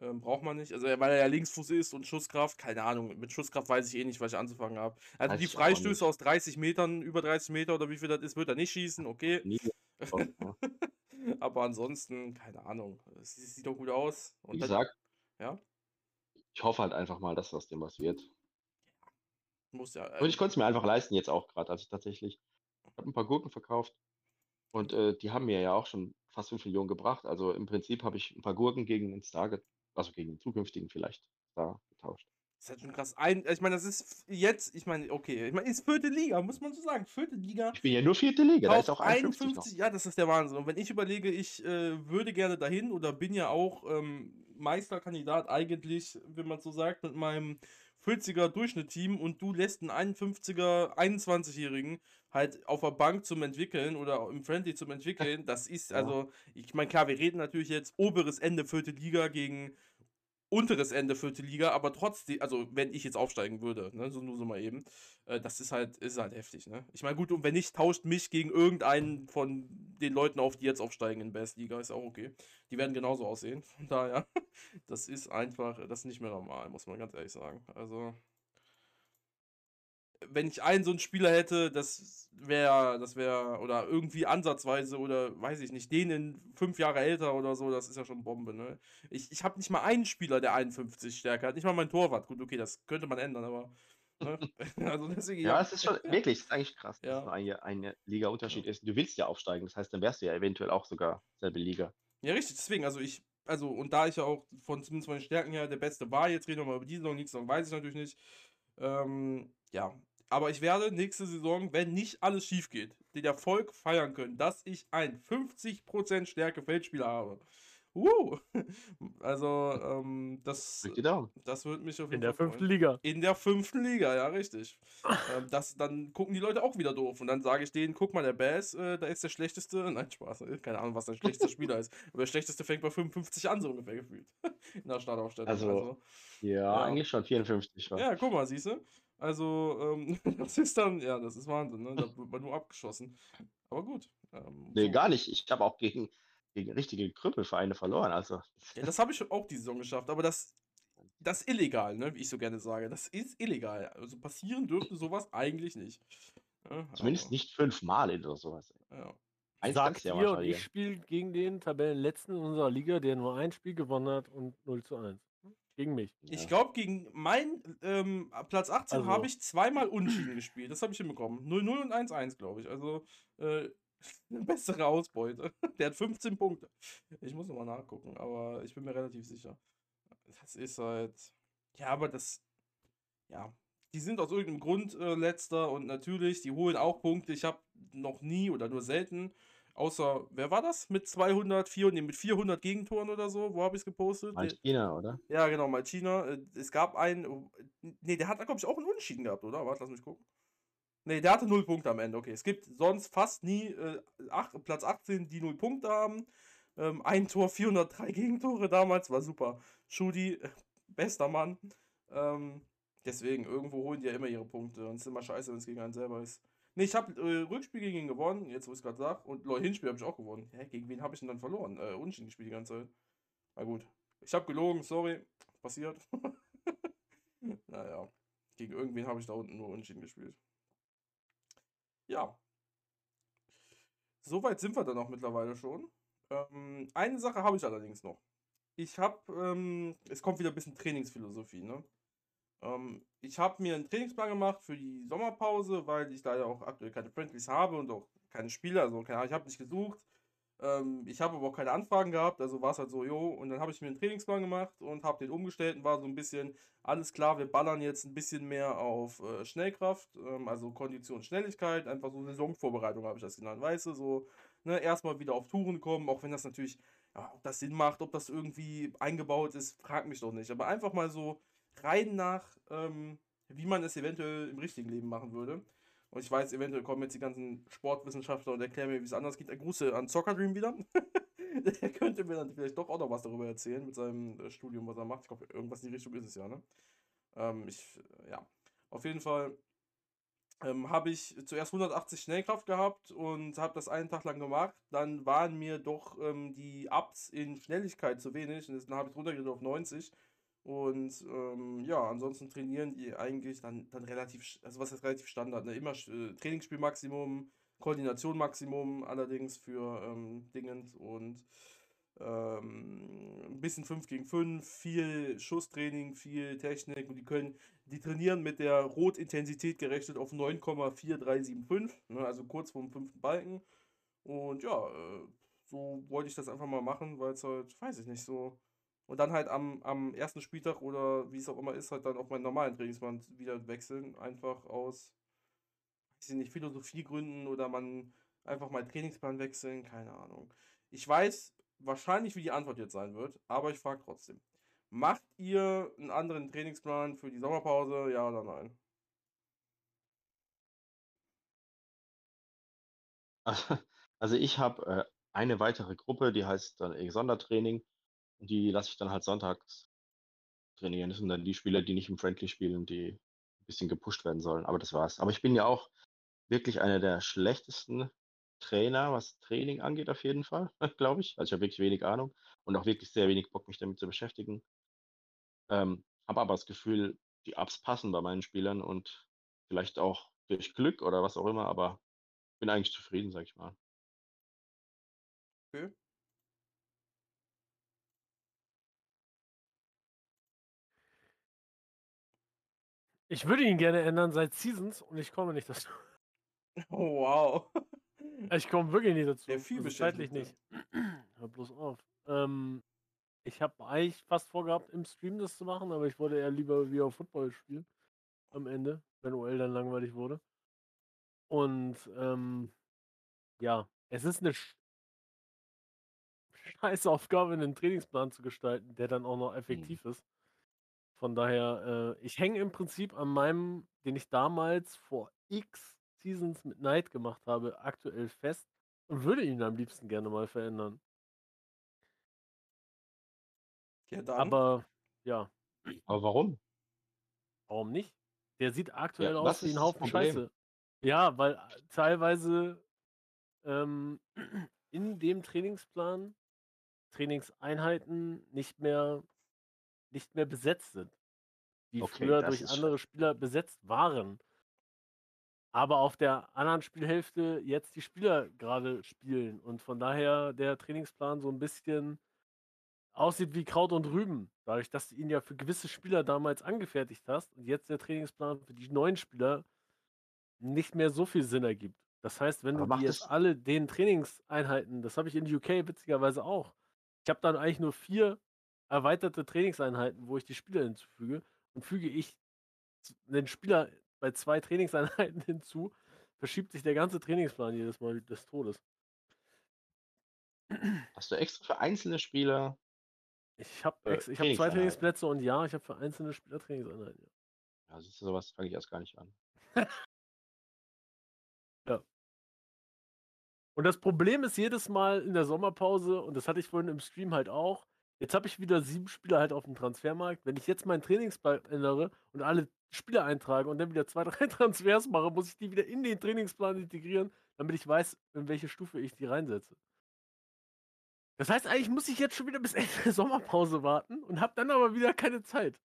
ähm, braucht man nicht. Also weil er ja Linksfuß ist und Schusskraft, keine Ahnung. Mit Schusskraft weiß ich eh nicht, was ich anzufangen habe. Also Weiß die. Freistöße aus 30 Metern, über 30 Meter oder wie viel das ist, wird er nicht schießen, okay. Nie ja. Aber ansonsten, keine Ahnung. Es sieht doch gut aus. Wie Und dann, gesagt, ja, ich hoffe halt einfach mal, dass aus dem was wird. muss ja. Und ich konnte es mir einfach leisten jetzt auch gerade. Also tatsächlich, ich habe ein paar Gurken verkauft und äh, die haben mir ja auch schon fast 5 Millionen gebracht. Also im Prinzip habe ich ein paar Gurken gegen einen Star, also gegen den zukünftigen vielleicht Star getauscht. Das ist halt schon krass. Ein, ich meine, das ist jetzt, ich meine, okay, ich meine, ist vierte Liga, muss man so sagen. Vierte Liga. Ich bin ja nur vierte Liga, da ist auch 51 noch. 51, ja, das ist der Wahnsinn. Und wenn ich überlege, ich äh, würde gerne dahin oder bin ja auch ähm, Meisterkandidat eigentlich, wenn man so sagt, mit meinem 40er Durchschnittteam und du lässt einen 51er 21-Jährigen halt auf der Bank zum Entwickeln oder im Friendly zum Entwickeln, das ist also, ich meine, klar, wir reden natürlich jetzt oberes Ende vierte Liga gegen unteres Ende vierte Liga, aber trotzdem, also wenn ich jetzt aufsteigen würde, ne, so nur so mal eben, äh, das ist halt, ist halt heftig, ne? Ich meine, gut, und wenn nicht, tauscht mich gegen irgendeinen von den Leuten auf, die jetzt aufsteigen in Best Liga, ist auch okay. Die werden genauso aussehen. Von daher, das ist einfach, das ist nicht mehr normal, muss man ganz ehrlich sagen. Also, wenn ich einen so einen Spieler hätte, das wäre, das wäre, oder irgendwie ansatzweise, oder weiß ich nicht, den in fünf Jahre älter oder so, das ist ja schon Bombe, ne? Ich, ich habe nicht mal einen Spieler, der 51 Stärke hat, nicht mal mein Torwart. Gut, okay, das könnte man ändern, aber. Ne? also deswegen, Ja, es ist schon wirklich, es ist eigentlich krass, dass Ja. nur ein, eine Liga-Unterschied ist. Du willst ja aufsteigen, das heißt, dann wärst du ja eventuell auch sogar selbe Liga. Ja, richtig, deswegen, also ich, also, und da ich ja auch von zumindest von den Stärken her der Beste war, jetzt reden wir mal über die Saison, nächste Saison weiß ich natürlich nicht. Ähm, ja, aber ich werde nächste Saison, wenn nicht alles schief geht, den Erfolg feiern können, dass ich ein 50% Stärke Feldspieler habe. Uh! Also, ähm, das, das wird mich auf In jeden der Fall fünften freuen. Liga. In der fünften Liga, ja, richtig. ähm, das, dann gucken die Leute auch wieder doof. Und dann sage ich denen, guck mal, der Bass, äh, da ist der schlechteste. Nein, Spaß. äh, Keine Ahnung, was der schlechteste Spieler ist. Aber der schlechteste fängt bei 55 an, so ungefähr gefühlt. In der Startaufstellung. Also, Ja, Ja. eigentlich schon 54. war. ja, guck mal, siehst du? Also, ähm, das ist dann, ja, das ist Wahnsinn, ne? Da wird man nur abgeschossen. Aber gut. Ähm, Nee, so. gar nicht. Ich habe auch gegen, gegen richtige Krüppelvereine verloren. Also, Ja, das habe ich auch die Saison geschafft, aber das, das ist illegal, ne? Wie ich so gerne sage. Das ist illegal. Also passieren dürfte sowas eigentlich nicht. Ja, zumindest aber, nicht fünfmal oder sowas. Ja. Eins Sagt ja ihr ich spiele gegen den Tabellenletzten in unserer Liga, der nur ein Spiel gewonnen hat und 0 zu 1. Gegen mich. Ich glaube, gegen mein ähm, Platz 18 Also- habe ich zweimal Unentschieden gespielt. Das habe ich hinbekommen. 0-0 und 1-1, glaube ich. Also äh, eine bessere Ausbeute. Der hat 15 Punkte. Ich muss nochmal nachgucken, aber ich bin mir relativ sicher. Das ist halt. Ja, aber das. Ja. Die sind aus irgendeinem Grund äh, letzter und natürlich, die holen auch Punkte. Ich habe noch nie oder nur selten, außer, wer war das? Mit 200, 400, nee, mit 400 Gegentoren oder so. Wo habe ich es gepostet? Mein Der- China, oder? ja, genau, mal China. Äh, Es gab einen. Nee, der hat, glaube ich, auch einen Unentschieden gehabt, oder? Warte, lass mich gucken. Nee, der hatte null Punkte am Ende. Okay, es gibt sonst fast nie äh, ach, Platz 18, die null Punkte haben. Ähm, ein Tor, 403 Gegentore damals, war super. Schudi, äh, bester Mann. Ähm, deswegen, irgendwo holen die ja immer ihre Punkte. Und es ist immer scheiße, wenn es gegen einen selber ist. Nee, ich habe äh, Rückspiel gegen ihn gewonnen, jetzt wo ich es gerade sage. Und Leute, Hinspiel habe ich auch gewonnen. Hä, gegen wen habe ich denn dann verloren? Äh, Unentschieden gespielt die ganze Zeit. Na gut. Ich habe gelogen, sorry. Passiert. naja. Gegen irgendwen habe ich da unten nur Unentschieden gespielt. Ja. Soweit sind wir dann auch mittlerweile schon. Ähm, eine Sache habe ich allerdings noch. Ich habe, ähm, es kommt wieder ein bisschen Trainingsphilosophie, ne? Ähm, ich habe mir einen Trainingsplan gemacht für die Sommerpause, weil ich ja auch aktuell keine Friendlies habe und auch keine Spiele, also keine Ahnung, ich habe nicht gesucht. Ähm, ich habe aber auch keine Anfragen gehabt, also war es halt so, jo, und dann habe ich mir einen Trainingsplan gemacht und habe den umgestellt und war so ein bisschen, alles klar, wir ballern jetzt ein bisschen mehr auf äh, Schnellkraft, ähm, also Kondition, Schnelligkeit, einfach so Saisonvorbereitung habe ich das genannt, weißt du, so, ne, erstmal wieder auf Touren kommen, auch wenn das natürlich, ja, ob das Sinn macht, ob das irgendwie eingebaut ist, frag mich doch nicht, aber einfach mal so rein nach, ähm, wie man es eventuell im richtigen Leben machen würde. Und ich weiß, eventuell kommen jetzt die ganzen Sportwissenschaftler und erklären mir, wie es anders geht. Ein Gruße an Soccer Dream wieder. Der könnte mir dann vielleicht doch auch noch was darüber erzählen mit seinem äh, Studium, was er macht. Ich glaube, irgendwas in die Richtung ist es ja, ne? Ähm, ich, ja. Auf jeden Fall ähm, habe ich zuerst 180 Schnellkraft gehabt und habe das einen Tag lang gemacht. Dann waren mir doch ähm, die Ups in Schnelligkeit zu wenig und dann habe ich runtergedreht auf 90 und ähm, ja, ansonsten trainieren die eigentlich dann, dann relativ, also was ist relativ Standard, ne? Immer äh, Trainingsspielmaximum, Koordination Maximum allerdings für ähm, Dingens und ähm, ein bisschen 5 gegen 5, viel Schusstraining, viel Technik und die können, die trainieren mit der Rotintensität gerechnet auf 9,4375, ne? also kurz vorm fünften Balken. Und ja, äh, so wollte ich das einfach mal machen, weil es halt, weiß ich nicht, so und dann halt am, am ersten Spieltag oder wie es auch immer ist, halt dann auf meinen normalen Trainingsplan wieder wechseln. Einfach aus, weiß ich nicht, Philosophiegründen oder man einfach mal Trainingsplan wechseln, keine Ahnung. Ich weiß wahrscheinlich, wie die Antwort jetzt sein wird, aber ich frage trotzdem. Macht ihr einen anderen Trainingsplan für die Sommerpause, ja oder nein? Also ich habe äh, eine weitere Gruppe, die heißt dann eh Sondertraining. Und die lasse ich dann halt sonntags trainieren. Das sind dann die Spieler, die nicht im Friendly spielen, die ein bisschen gepusht werden sollen. Aber das war's. Aber ich bin ja auch wirklich einer der schlechtesten Trainer, was Training angeht, auf jeden Fall, glaube ich. Also ich habe wirklich wenig Ahnung und auch wirklich sehr wenig Bock, mich damit zu beschäftigen. Ähm, habe aber das Gefühl, die Ups passen bei meinen Spielern und vielleicht auch durch Glück oder was auch immer, aber bin eigentlich zufrieden, sag ich mal. Okay. Ich würde ihn gerne ändern seit Seasons und ich komme nicht dazu. Oh, wow. Ich komme wirklich nicht dazu. Der viel also zeitlich nicht. Hör bloß auf. Ähm, ich habe eigentlich fast vorgehabt, im Stream das zu machen, aber ich wollte eher lieber wie auf Football spielen. Am Ende, wenn OL dann langweilig wurde. Und ähm, ja, es ist eine scheiß Aufgabe, einen Trainingsplan zu gestalten, der dann auch noch effektiv ist. Von daher, äh, ich hänge im Prinzip an meinem, den ich damals vor X Seasons mit Night gemacht habe, aktuell fest und würde ihn am liebsten gerne mal verändern. Ja, dann. Aber ja, Aber warum? warum nicht? Der sieht aktuell Ja, aus wie ein Haufen? Scheiße. Ja, weil äh, teilweise ähm, in dem Trainingsplan Trainingseinheiten nicht mehr nicht mehr besetzt sind, die Okay, früher durch andere Spieler besetzt waren. Aber auf der anderen Spielhälfte jetzt die Spieler gerade spielen und von daher der Trainingsplan so ein bisschen aussieht wie Kraut und Rüben. Dadurch, dass du ihn ja für gewisse Spieler damals angefertigt hast und jetzt der Trainingsplan für die neuen Spieler nicht mehr so viel Sinn ergibt. Das heißt, wenn Aber du die jetzt alle den Trainingseinheiten, das habe ich in UK witzigerweise auch. Ich habe dann eigentlich nur vier erweiterte Trainingseinheiten, wo ich die Spieler hinzufüge. Und füge ich einen Spieler bei zwei Trainingseinheiten hinzu, verschiebt sich der ganze Trainingsplan jedes Mal des Todes. Hast du extra für einzelne Spieler? Ich habe Äh, ich hab zwei. Trainingsplätze und ja, ich habe für einzelne Spieler Trainingseinheiten. Ja. Ja, siehst du, sowas fange ich erst gar nicht an. Und das Problem ist jedes Mal in der Sommerpause, und das hatte ich vorhin im Stream halt auch, Jetzt habe ich wieder sieben Spieler halt auf dem Transfermarkt. Wenn ich jetzt meinen Trainingsplan ändere und alle Spieler eintrage und dann wieder zwei, drei Transfers mache, muss ich die wieder in den Trainingsplan integrieren, damit ich weiß, in welche Stufe ich die reinsetze. Das heißt, eigentlich muss ich jetzt schon wieder bis Ende der Sommerpause warten und habe dann aber wieder keine Zeit.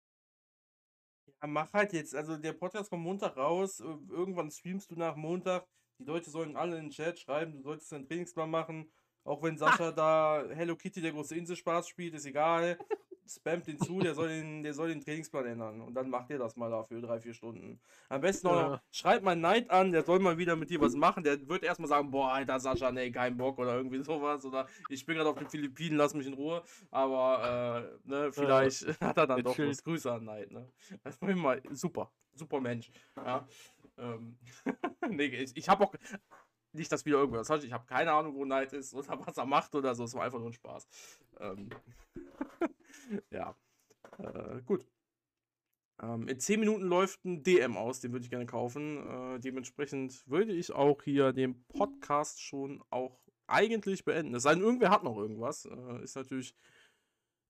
Ja, mach halt jetzt. Also der Podcast kommt Montag raus. Irgendwann streamst du nach Montag. Die Leute sollen alle in den Chat schreiben. Du solltest einen Trainingsplan machen. Auch wenn Sascha da Hello Kitty der große Inselspaß spielt, ist egal. Spamt den zu, der soll den, der soll den Trainingsplan ändern. Und dann macht ihr das mal dafür drei, vier Stunden. Am besten noch, Ja. schreibt mal Neid an, der soll mal wieder mit dir was machen. Der wird erstmal sagen, boah, Alter, Sascha, nee, kein Bock oder irgendwie sowas. Oder ich bin gerade auf den Philippinen, lass mich in Ruhe. Aber, äh, ne, vielleicht hat er dann doch was. Grüße an Neid, ne. Das immer super, super Mensch. Ja. Ähm, nee, ich, ich habe auch nicht, dass wieder irgendwas hat. Ich habe keine Ahnung, wo Neid ist oder was er macht oder so. Es war einfach nur ein Spaß. Ähm, ja. Äh, gut. Ähm, in 10 Minuten läuft ein DM aus, den würde ich gerne kaufen. Äh, dementsprechend würde ich auch hier den Podcast schon auch eigentlich beenden. Es sei denn, irgendwer hat noch irgendwas. Äh, ist natürlich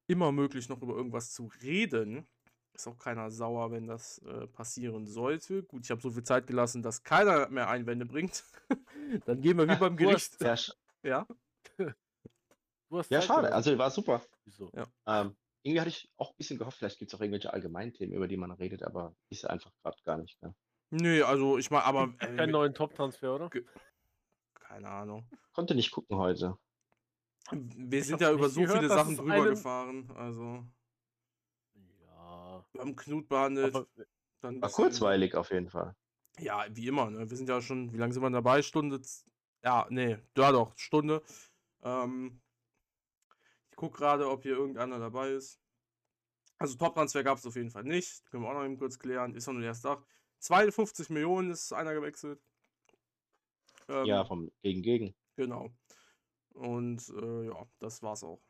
immer möglich, noch über irgendwas zu reden. Ist auch keiner sauer, wenn das äh, passieren sollte. Gut, ich habe so viel Zeit gelassen, dass keiner mehr Einwände bringt. Dann gehen wir wie beim Du hast- Gericht. Ja, Ja. Du hast ja Zeit schade. Also war super. Wieso? Ähm, irgendwie hatte ich auch ein bisschen gehofft, vielleicht gibt es auch irgendwelche Allgemeinthemen, über die man redet, aber ist einfach gerade gar nicht. Ne? Nee, also ich meine, aber. Äh, Kein neuen Top-Transfer, oder? keine Ahnung. Konnte nicht gucken heute. Wir Ich sind ja über so gehört, viele Sachen drüber gefahren. Also, Haben Knut behandelt. Aber dann ein War kurzweilig auf jeden Fall. Ja, wie immer, ne? Wir sind ja schon, wie lange sind wir dabei? Stunde. Ja, nee, ja doch, Stunde. Ähm, ich gucke gerade, ob hier irgendeiner dabei ist. Also Top-Transfer gab es auf jeden Fall nicht. Können wir auch noch eben kurz klären. Ist noch nur der erste Tag. 52 Millionen ist einer gewechselt. Ähm, Ja, vom Gegen Gegen. Genau. Und äh, ja, das war's auch.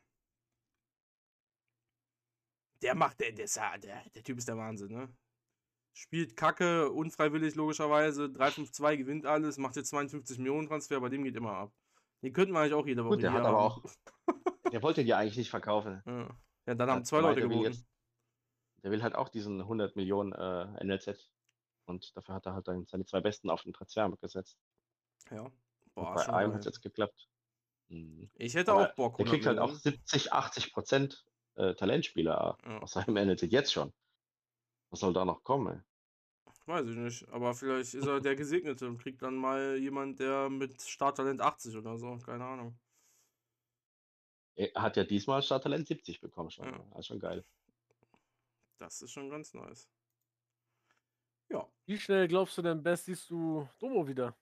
Der macht, der, der, der, der Typ ist der Wahnsinn, ne? Spielt Kacke, unfreiwillig logischerweise, 3-5-2, gewinnt alles, macht jetzt 52 Millionen Transfer, bei dem geht immer ab. Den könnten wir eigentlich auch jede Woche Gut, der hat aber haben. auch. Der wollte ja eigentlich nicht verkaufen. Ja, ja dann haben zwei Leute jetzt- Der will halt auch diesen 100 Millionen äh, NLZ. Und dafür hat er halt dann seine zwei Besten auf den Transfermarkt gesetzt. Ja. Boah, bei einem hat es jetzt geklappt. Mhm. Ich hätte Aber auch Bock. Der 100 kriegt halt auch Millionen. 70, 80 Prozent äh, Talentspieler Ja. aus seinem NLZ jetzt schon. Was soll da noch kommen? Ey? Weiß ich nicht, aber vielleicht ist er der Gesegnete und kriegt dann mal jemand, der mit Starttalent 80 oder so, keine Ahnung. Er hat ja diesmal Starttalent 70 bekommen schon. Ja. Das ist schon geil. Das ist schon ganz nice. Ja. wie schnell glaubst du denn, Best siehst du Domo wieder?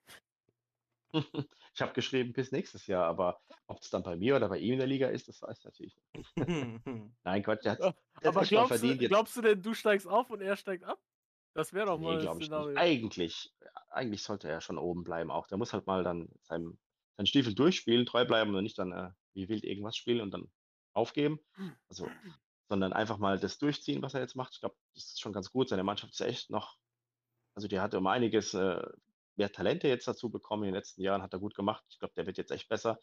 Ich habe geschrieben bis nächstes Jahr, aber ob es dann bei mir oder bei ihm in der Liga ist, das weiß ich natürlich nicht. Nein, Quatsch, der hat der Aber glaubst du, verdient jetzt. glaubst du denn, du steigst auf und er steigt ab? Das wäre doch mal Nee, ein Szenario. Eigentlich, eigentlich sollte er schon oben bleiben auch. Der muss halt mal dann seinem, seinen Stiefel durchspielen, treu bleiben und nicht dann äh, wie wild irgendwas spielen und dann aufgeben. Also, sondern einfach mal das durchziehen, was er jetzt macht. Ich glaube, das ist schon ganz gut. Seine Mannschaft ist echt noch, also die hat um einiges äh, mehr Talente jetzt dazu bekommen. In den letzten Jahren hat er gut gemacht. Ich glaube, der wird jetzt echt besser.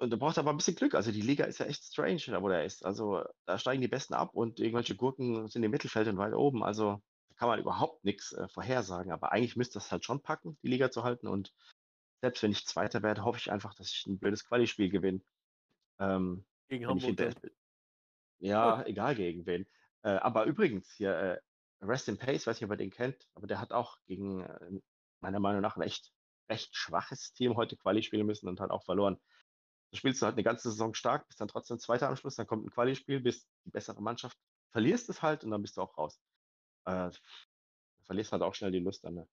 Und er braucht aber ein bisschen Glück. Also die Liga ist ja echt strange, da wo der ist. Also da steigen die Besten ab und irgendwelche Gurken sind im Mittelfeld und weit oben. Also da kann man überhaupt nichts äh, vorhersagen. Aber eigentlich müsste das halt schon packen, die Liga zu halten. Und selbst wenn ich Zweiter werde, hoffe ich einfach, dass ich ein blödes Quali-Spiel gewinne. Ähm, Gegen Hamburg. dann. ja, egal gegen wen. Äh, aber übrigens hier, äh, Rest in Pace, weiß nicht, ob ihr den kennt, aber der hat auch gegen äh, meiner Meinung nach ein echt, recht schwaches Team heute Quali spielen müssen und hat auch verloren. Da spielst du halt eine ganze Saison stark, bist dann trotzdem Zweiter am Schluss, dann kommt ein Quali-Spiel, bist die bessere Mannschaft, verlierst es halt und dann bist du auch raus. Äh, verlierst halt auch schnell die Lust dann. Ne?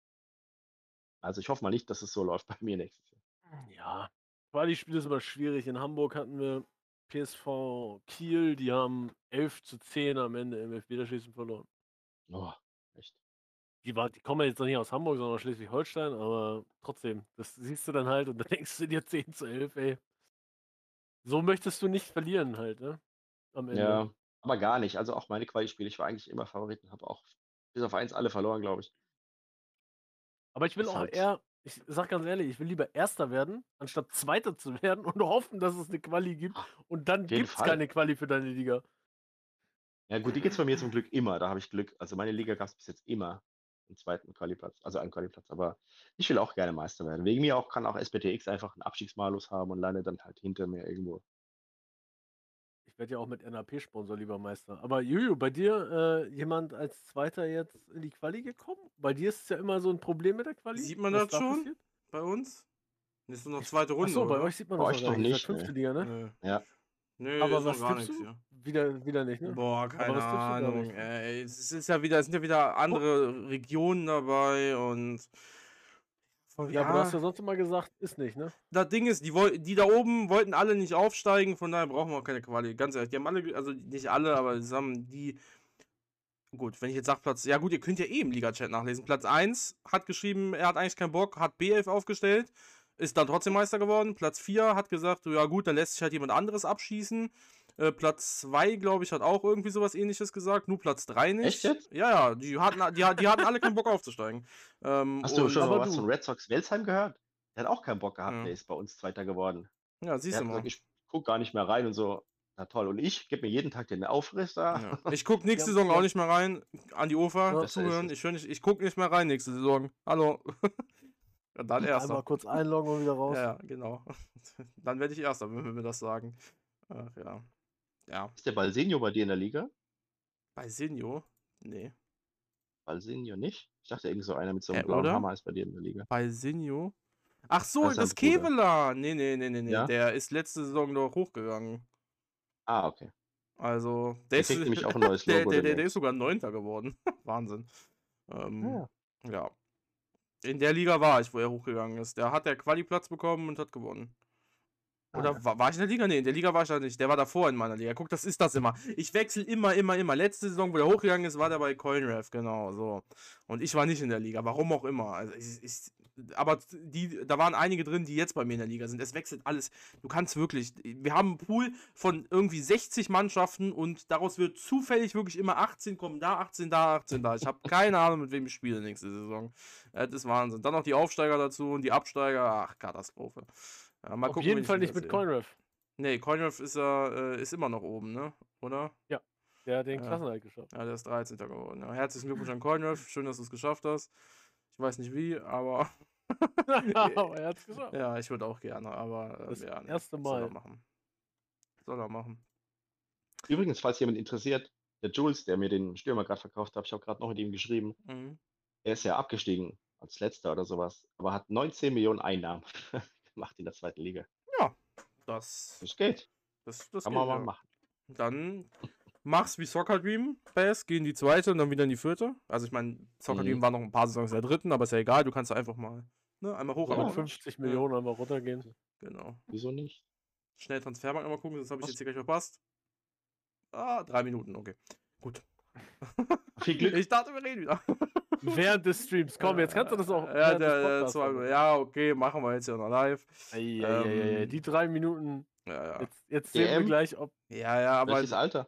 Also ich hoffe mal nicht, dass es so läuft bei mir nächstes Jahr. Ja. Quali-Spiel ist immer schwierig. In Hamburg hatten wir PSV Kiel, die haben 11 zu 10 am Ende im Elfmeterschießen verloren. Oh, echt. Die, war, die kommen ja jetzt noch nicht aus Hamburg, sondern aus Schleswig-Holstein, aber trotzdem, das siehst du dann halt und dann denkst du dir 10 zu 11, ey. So möchtest du nicht verlieren halt, ne? Am Ende. Ja, aber gar nicht. Also auch meine Quali-Spiele, ich war eigentlich immer Favorit und habe auch bis auf eins alle verloren, glaube ich. Aber ich will Ist auch halt- eher, Ich sag ganz ehrlich, ich will lieber Erster werden, anstatt Zweiter zu werden und hoffen, dass es eine Quali gibt. Und dann gibt es keine Quali für deine Liga. Ja, gut, die gibt's bei mir zum Glück immer. Da habe ich Glück. Also meine Liga gab es bis jetzt immer einen zweiten Qualiplatz, also einen Qualiplatz. Aber ich will auch gerne Meister werden. Wegen mir auch kann auch SBTX einfach einen Abstiegsmalus haben und landet dann halt hinter mir irgendwo. Ich werde ja auch mit NAP-Sponsor lieber Meister. Aber Juju, bei dir äh, jemand als Zweiter jetzt in die Quali gekommen? Bei dir ist es ja immer so ein Problem mit der Quali. Sieht man was das da schon? passiert? Bei uns? Das ist nur noch zweite Runde. Achso, bei euch sieht man Bei das euch noch nicht. Fünfte. Liga, ne? Ja. Nö, Aber was gar nichts hier. Wieder, wieder nicht, ne? Boah, keine Ahnung. Ey, es ist ja wieder, es sind ja wieder andere Regionen dabei und Ja, aber du hast ja sonst immer gesagt, ist nicht, ne? das Ding ist, die, die da oben wollten alle nicht aufsteigen, von daher brauchen wir auch keine Quali. Ganz ehrlich, die haben alle, also nicht alle, aber haben die. Gut, wenn ich jetzt sage Platz, ja gut, ihr könnt ja eh im Liga-Chat nachlesen. Platz 1 hat geschrieben, er hat eigentlich keinen Bock, hat B11 aufgestellt, ist dann trotzdem Meister geworden. Platz 4 hat gesagt, ja gut, dann lässt sich halt jemand anderes abschießen. Äh, Platz 2, glaube ich, hat auch irgendwie sowas ähnliches gesagt, nur Platz 3 nicht. Echt jetzt? Ja, ja, die hatten, die, die hatten alle keinen Bock aufzusteigen. Ähm, Hast du und- schon mal was du- von Red Sox Welsheim gehört? Der hat auch keinen Bock gehabt, Ja. der ist bei uns Zweiter geworden. Ja, Der siehst hat du mal. gesagt, ich guck gar nicht mehr rein und so. Na toll. Und ich gebe mir jeden Tag den Aufriss da. Ja. Ich guck nächste Saison auch nicht mehr rein. An die Ufer Ja. Zuhören. Ich, höre nicht, ich guck nicht mehr rein nächste Saison. Hallo. ja, dann Einmal erster. kurz einloggen und wieder raus. Ja, genau. Dann werde ich erster, wenn wir mir das sagen. Ach ja. Ja. Ist der Balsenio bei dir in der Liga? Bei Sinjo? Nee. Balsenio nicht? Ich dachte, irgend so einer mit so einem Äh, blauen oder? Hammer ist bei dir in der Liga. Bei Sinjo? Ach so, Das das. Kevela. Nee, nee, nee, nee, nee. Ja? Der ist letzte Saison noch hochgegangen. Ah, okay. Also, der Der ist, kriegt nämlich auch ein neues der, Logo. der, der, ist sogar Neunter geworden. Wahnsinn. Ähm, Ja. Ja. In der Liga war ich, wo er hochgegangen ist. Der hat der Quali-Platz bekommen und hat gewonnen. Oder Ah. war, war ich in der Liga? Nee, in der Liga war ich da nicht. Der war davor in meiner Liga. Guck, das ist das immer. Ich wechsle immer, immer, immer. Letzte Saison, wo der hochgegangen ist, war der bei CoinRef, genau, so. Und ich war nicht in der Liga, warum auch immer. Also ich, ich, aber die, da waren einige drin, die jetzt bei mir in der Liga sind. Es wechselt alles. Du kannst wirklich. Wir haben einen Pool von irgendwie 60 Mannschaften und daraus wird zufällig wirklich immer 18 kommen, da 18, da 18, da. Ich habe keine Ahnung, mit wem ich spiele nächste Saison. Das ist Wahnsinn. Dann noch die Aufsteiger dazu und die Absteiger. Ach, Katastrophe. Ja, mal Auf gucken, jeden Fall nicht mit. CoinRef. Nee, CoinRef ist ja äh, ist immer noch oben, ne? Oder? Der hat den Ja. Klassenerhalt geschafft. Ja, der ist 13. geworden. Ja, herzlichen Glückwunsch an CoinRef. Schön, dass du es geschafft hast. Ich weiß nicht wie, aber Aber er hat's geschafft. ja, ich würde auch gerne, aber äh, Das ja, nee, erste Soll er Mal. machen. Soll er machen. Übrigens, falls jemand interessiert, der Jules, der mir den Stürmer gerade verkauft hat, ich habe gerade noch mit ihm geschrieben, Mhm. er ist ja abgestiegen als letzter oder sowas, aber hat 19 Millionen Einnahmen gemacht in der zweiten Liga. Das, Das geht. das, das Kann geht, man mal ja. machen. Dann mach's wie Soccer Dream, Bass, geh in die zweite und dann wieder in die vierte. Also ich meine, Soccer Mhm. Dream war noch ein paar Saisons in der dritten, aber ist ja egal, du kannst einfach mal ne, einmal hoch, Ja. einmal Mit runter. 50 Millionen einmal runtergehen. Genau. Wieso nicht? Schnell Transfermarkt einmal gucken, das habe ich Was? jetzt hier gleich verpasst. Ah, drei Minuten, okay. Gut. Viel Glück. Ich dachte, wir reden wieder. Während des Streams. Komm, jetzt kannst du das auch. Ja, der, der ja, okay, machen wir jetzt ja noch live. Eieieiei, Ähm, Die drei Minuten. Ja, ja. Jetzt, jetzt sehen wir DM? gleich, ob. Ja, ja, aber Welches Alter?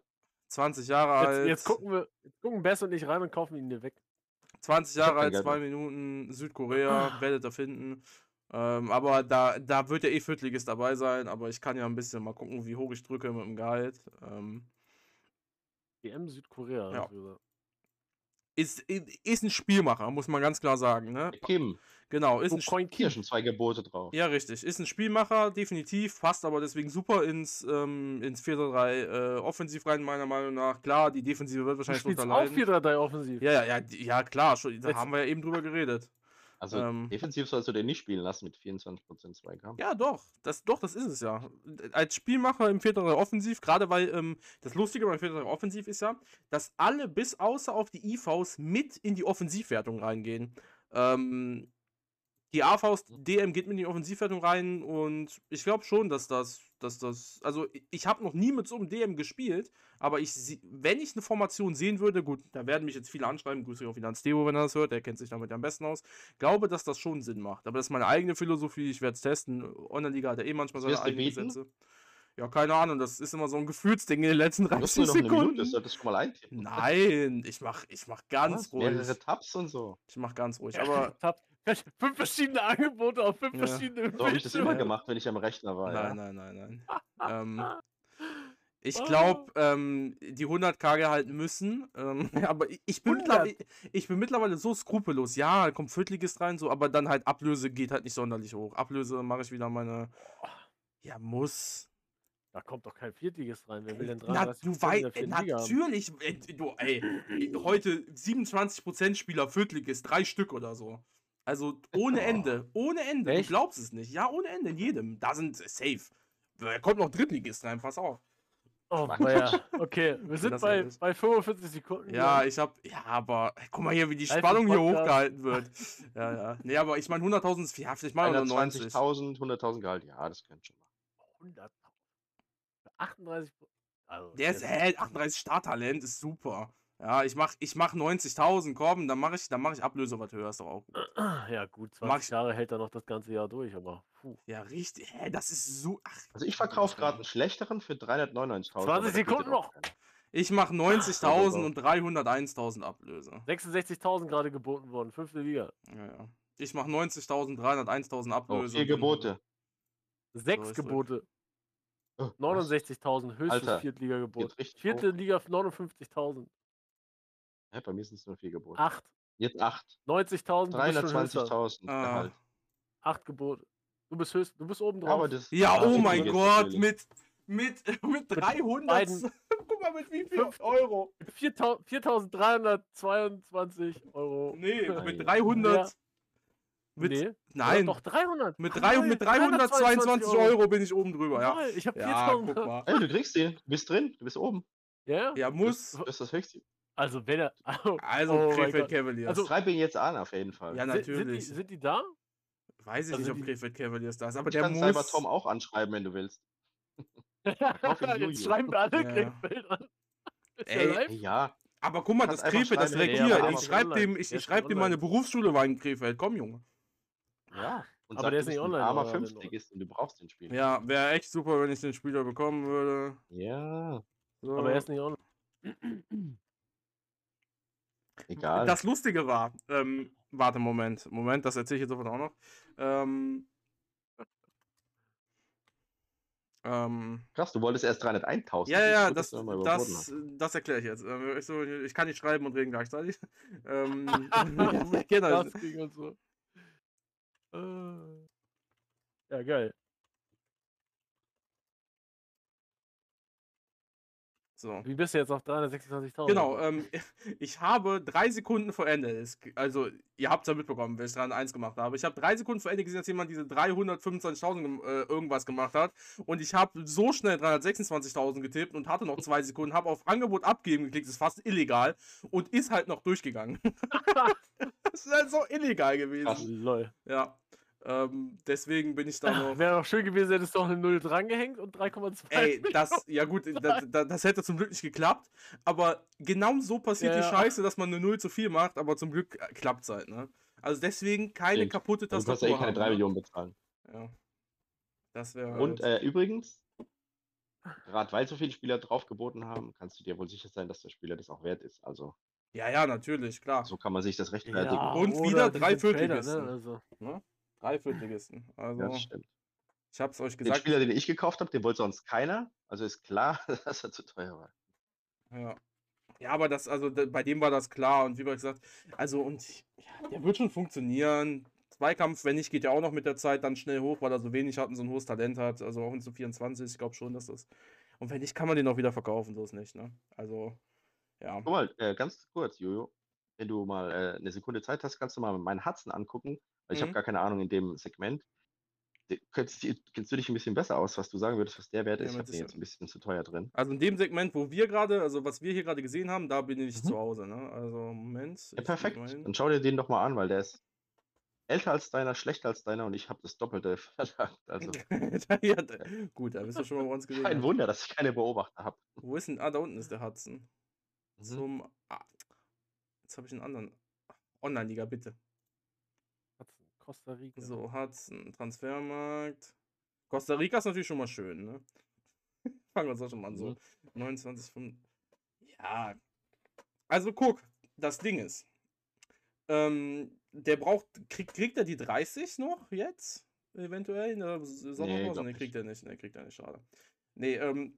20 Jahre Jetzt, alt. jetzt gucken wir. Jetzt gucken Bess und ich rein und kaufen ihn dir weg. 20 Ich hab Jahre alt, zwei. Minuten, Südkorea, werdet ihr finden. Ähm, aber da, da wird ja eh Viertligist dabei sein, aber ich kann ja ein bisschen mal gucken, wie hoch ich drücke mit dem Gehalt. Ähm, EM Südkorea. Ja. ist, ist ein Spielmacher, muss man ganz klar sagen. Ne? Kim. Genau, ist Oh, ein Coin schon zwei Gebote drauf. Ja, richtig. Ist ein Spielmacher, definitiv. Passt aber deswegen super ins, ähm, ins 4-3 äh, offensiv rein, meiner Meinung nach. Klar, die Defensive wird Du wahrscheinlich spielst drunter auch leiden. 4-3-3 offensiv. Ja, ja, ja, ja, klar. Schon, da Jetzt- haben wir ja eben drüber geredet. Also Ähm. defensiv sollst du den nicht spielen lassen mit 24% Zweikampf. Ja, doch. Das, doch, das ist es ja. Als Spielmacher im 4-3 Offensiv, gerade weil ähm, das Lustige beim 4-3 Offensiv ist ja, dass alle bis außer auf die IVs mit in die Offensivwertung reingehen. Ähm, die AVs, DM geht mit in die Offensivwertung rein und ich glaube schon, dass das, dass das, also ich- habe noch nie mit so einem DM gespielt, aber ich, wenn ich eine Formation sehen würde, gut, da werden mich jetzt viele anschreiben, grüße ich auch wieder ans Theo, wenn er das hört, der kennt sich damit am besten aus, glaube, dass das schon Sinn macht. Aber das ist meine eigene Philosophie, ich werde es testen. Online-Liga hat ja eh manchmal seine du eigenen? Gesetze. Ja, keine Ahnung, das ist immer so ein Gefühlsding in den letzten Du 30 musst nur noch eine Sekunden. Minute, solltest du schon mal eintippen. Nein, ich mach, ich mach ganz Was? ruhig. Mehrere Tabs und so. Ich mach ganz ruhig. Aber fünf verschiedene Angebote auf fünf Ja. verschiedene So habe ich das immer gemacht, wenn ich am Rechner war. Nein, Ja. nein, nein, nein. ähm, ich Ah. glaube, ähm, die 100k gehalten müssen. Ähm, aber ich, ich, bin 100? mittlerweile, ich bin mittlerweile so skrupellos. Ja, kommt Viertligist rein, so, aber dann halt Ablöse geht halt nicht sonderlich hoch. Ablöse mache ich wieder meine. Ja, muss. Da kommt doch kein Viertliges rein. Wer will denn Na, 33 du weißt, natürlich. äh, Du, ey, heute 27% Spieler Viertligist, drei Stück oder so. Also ohne Ende, ohne Ende. Echt? Du glaubst es nicht. Ja, ohne Ende, in jedem. Da sind safe. Da kommt noch Drittligist rein, pass auf. Oh, ja. Okay, wir sind bei, bei 45 Sekunden. Ja, ich hab, ja, aber ey, guck mal hier, wie die Spannung hier hochgehalten wird. Ja, ja. Nee, aber ich meine 100.000 ist, ja, vielleicht mal nur 90. 120.000, 100.000 Gehalt, ja, das könnte schon machen. 100.000. Für 38. Pro- Also, Der ist, hä, 38 Starttalent ist super. Ja, ich mach, ich mach 90.000, komm, dann mach ich, dann mach ich Ablöse was höher, ist doch auch gut. Ja, gut, Mach 20 ich- Jahre hält er noch das ganze Jahr durch, aber. Puh. Ja, richtig, hä, das ist so, ach. Also ich verkaufe gerade einen schlechteren für 399.000. aber 20 da bietet Sekunden noch. Ich mach Ah, 90.000 und 301.000 Ablöse. 66.000 gerade geboten worden, fünfte Liga. Ja, ja. Ich mach 90.000, 301.000 Oh, Ablöse. vier und dann- Gebote. Sechs ist Gebote. Oh, was? 69.000, höchstes Viertliga-Gebot. Vierte. Liga 59.000. Ja, bei mir sind es nur vier Gebote. Acht. Jetzt acht. 90.000. du bist schon höchster. 320.000 Ah. Gehalt. Acht Gebote. Du bist höchst, du bist oben Ja, drauf. aber das Ja, oh mein Gott, mit, mit, mit 300. beiden- Guck mal, mit wie viel Fünf- Euro? 4.000 4.322 Euro. Nee, Nein. mit 300. Ja. Mit, nee, Nein, Doch 300. mit, Ah, drei, nein, mit 322 Euro. bin ich oben drüber, ja. Nein, ich habe Ja, 4.000. guck mal. Ey, du kriegst den. Du bist drin. Du bist oben. Ja, Ja, muss. Das, das ist das Höchste. Also wenn er. Oh, Also, oh Krefeld. Cavaliers. Also- Schreib ihn jetzt an, auf jeden Fall. ja, Sind- Sind die, natürlich. sind die da? Weiß ich also nicht, ob Krefeld Cavaliers da ist, aber ich der kann Cyber muss. Tom auch anschreiben, wenn du willst. Jetzt schreiben wir alle Ja. Krefeld an. Ist Ey? Ja, Aber guck mal, das Krefeld, das direkt hier. aber Ich ist schreibe dem, ich, ich ist schreib dem, meine Berufsschule war in Krefeld. Komm, Junge. ja. Und Aber sag, der ist nicht online, armer oder? Fünftligist und du brauchst den Spieler. Ja, wäre echt super, wenn ich den Spieler bekommen würde. Ja, So. Aber er ist nicht online. egal. Das Lustige war, ähm, warte, Moment, Moment, das erzähle ich jetzt sofort auch noch. Ähm, ähm, Krass, du wolltest erst 301.000. ja, ja, das, das, hast. das erkläre ich jetzt. Ähm, ich, so, ich kann nicht schreiben und reden gleichzeitig. ähm, das. Das ging und so. Äh. Ja, geil. So. Wie bist du jetzt auf 326.000? Genau, ähm, ich habe drei Sekunden vor Ende, also ihr habt es ja mitbekommen, wenn ich dran eins gemacht habe. Ich habe drei Sekunden vor Ende gesehen, dass jemand diese 325.000 gem- äh, irgendwas gemacht hat. Und ich habe so schnell 326.000 getippt und hatte noch zwei Sekunden, habe auf Angebot abgeben geklickt, ist fast illegal und ist halt noch durchgegangen. das ist halt so illegal gewesen. Krass. Lol. Ja. Ähm, deswegen bin ich da noch. Wäre doch schön gewesen, hättest du noch eine 0 drangehängt und 3,2. Ey, das, ja gut, das, das hätte zum Glück nicht geklappt, aber genau so passiert Ja, die ja. Scheiße, dass man eine 0 zu viel macht, aber zum Glück klappt es halt, ne? Also deswegen keine Stimmt. kaputte Du kannst Tastatur ja eh keine 3 haben, ne? Millionen bezahlen. Ja. Das wäre Und halt, äh, übrigens, gerade weil so viele Spieler drauf geboten haben, kannst du dir wohl sicher sein, dass der Spieler das auch wert ist. Also ja, ja, natürlich, klar. so kann man sich das rechtfertigen. ja, Und wieder drei Trader, Viertligisten. Ne? Also, Ne? Drei Viertligisten. Also, Ja, das stimmt. ich hab's euch Den gesagt. Spieler, den ich gekauft habe, den wollte sonst keiner. Also ist klar, dass er zu teuer war. Ja. Ja, aber das, also bei dem war das klar und wie gesagt, also und ja, der wird schon funktionieren. Zweikampf, wenn nicht, geht ja auch noch mit der Zeit dann schnell hoch, weil er so wenig hat und so ein hohes Talent hat. Also auch in so 24, ich glaube schon, dass das. Und wenn nicht, kann man den auch wieder verkaufen, so ist nicht, ne? Also, ja. Guck mal, äh, ganz kurz, Jojo. Wenn du mal äh, eine Sekunde Zeit hast, kannst du mal meinen Hudson angucken. Weil ich Mhm. habe gar keine Ahnung in dem Segment. Kennst, du- kennst du dich ein bisschen besser aus, was du sagen würdest, was der Wert Ja, ist? Ich habe jetzt ein bisschen zu teuer drin. Also in dem Segment, wo wir gerade, also was wir hier gerade gesehen haben, da bin ich Mhm. zu Hause, ne? Also, Moment. Ja, perfekt. Dann schau dir den doch mal an, weil der ist älter als deiner, schlechter als deiner und ich habe das Doppelte verlangt. Also ja, gut, da bist du schon mal bei uns gesehen. kein? Wunder, dass ich keine Beobachter habe. Wo ist denn? Ah, da unten ist der Hudson. Mhm. Zum. Ah, jetzt habe ich einen anderen. Online-Liga, bitte. Costa Rica. So, Hudson, Transfermarkt. Costa Rica ist natürlich schon mal schön, ne? Fangen wir uns auch schon mal an. So, Mhm. 29, 5. Ja. Also guck, das Ding ist. Ähm, der braucht, kriegt, kriegt er die 30 noch jetzt? Eventuell in der Sommerpause? Nee, kriegt er nicht. Nee, kriegt er nicht, schade. Nee, ähm,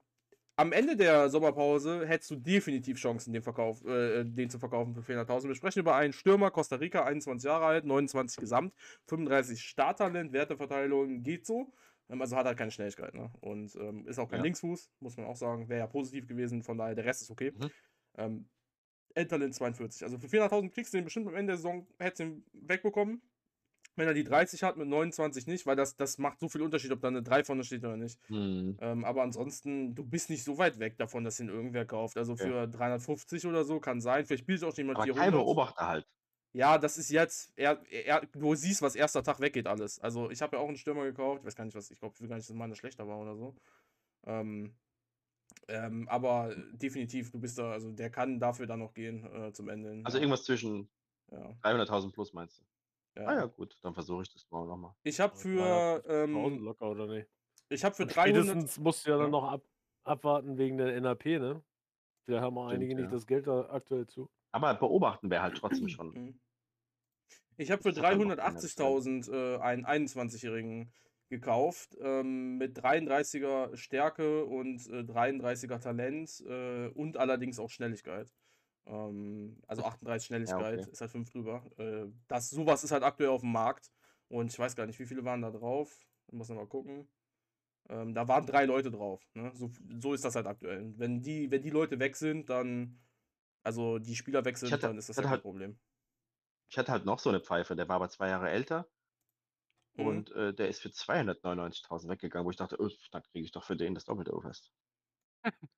am Ende der Sommerpause hättest du definitiv Chancen, den, Verkauf, äh, den zu verkaufen für 400.000. Wir sprechen über einen Stürmer, Costa Rica, 21 Jahre alt, 29 Gesamt, 35 Starttalent, Werteverteilung geht so. Ähm, also hat er halt keine Schnelligkeit. Ne? Und ähm, ist auch kein ja. Linksfuß, muss man auch sagen. Wäre ja positiv gewesen, von daher der Rest ist okay. Mhm. Ähm, Endtalent 42. Also für 400.000 kriegst du den bestimmt am Ende der Saison, hättest du ihn wegbekommen. Wenn er die 30 hat, mit 29 nicht, weil das, das macht so viel Unterschied, ob da eine 3 vorne steht oder nicht. Mhm. Ähm, aber ansonsten, du bist nicht so weit weg davon, dass ihn irgendwer kauft. Also für ja. 350 oder so kann sein. Vielleicht spielt auch jemand aber 400. Kein Beobachter halt. Ja, das ist jetzt, er, er, du siehst, was erster Tag weggeht alles. Also ich habe ja auch einen Stürmer gekauft, ich weiß gar nicht, was, ich glaube, ich will gar nicht, dass meine schlechter war oder so. Ähm, ähm, aber definitiv, du bist da, also der kann dafür dann noch gehen äh, zum Ende. Also irgendwas zwischen ja. 300.000 plus meinst du? Ja. Ah ja, gut, dann versuche ich das mal nochmal. Ich habe für. Ähm, locker oder nicht? Ich habe für 300. Spätestens musst du ja dann noch ab, abwarten wegen der NAP, ne? Da haben auch einige ja. nicht das Geld da aktuell zu. Aber beobachten wäre halt trotzdem schon. Mhm. Ich habe für 380.000 äh, einen 21-Jährigen gekauft ähm, mit 33er Stärke und äh, 33er Talent äh, und allerdings auch Schnelligkeit. Ähm, also 38 Schnelligkeit ja, okay. ist halt 5 drüber. Äh, das, sowas ist halt aktuell auf dem Markt und ich weiß gar nicht, wie viele waren da drauf. Ich muss nochmal gucken. Ähm, da waren drei Leute drauf. Ne? So, so ist das halt aktuell. Wenn die, wenn die Leute weg sind, dann, also die Spieler weg sind, hatte, dann ist das ja kein halt, Problem. Ich hatte halt noch so eine Pfeife, der war aber zwei Jahre älter Mhm. Und äh, der ist für 299.000 weggegangen, wo ich dachte, oh, dann kriege ich doch für den das Doppelte fest.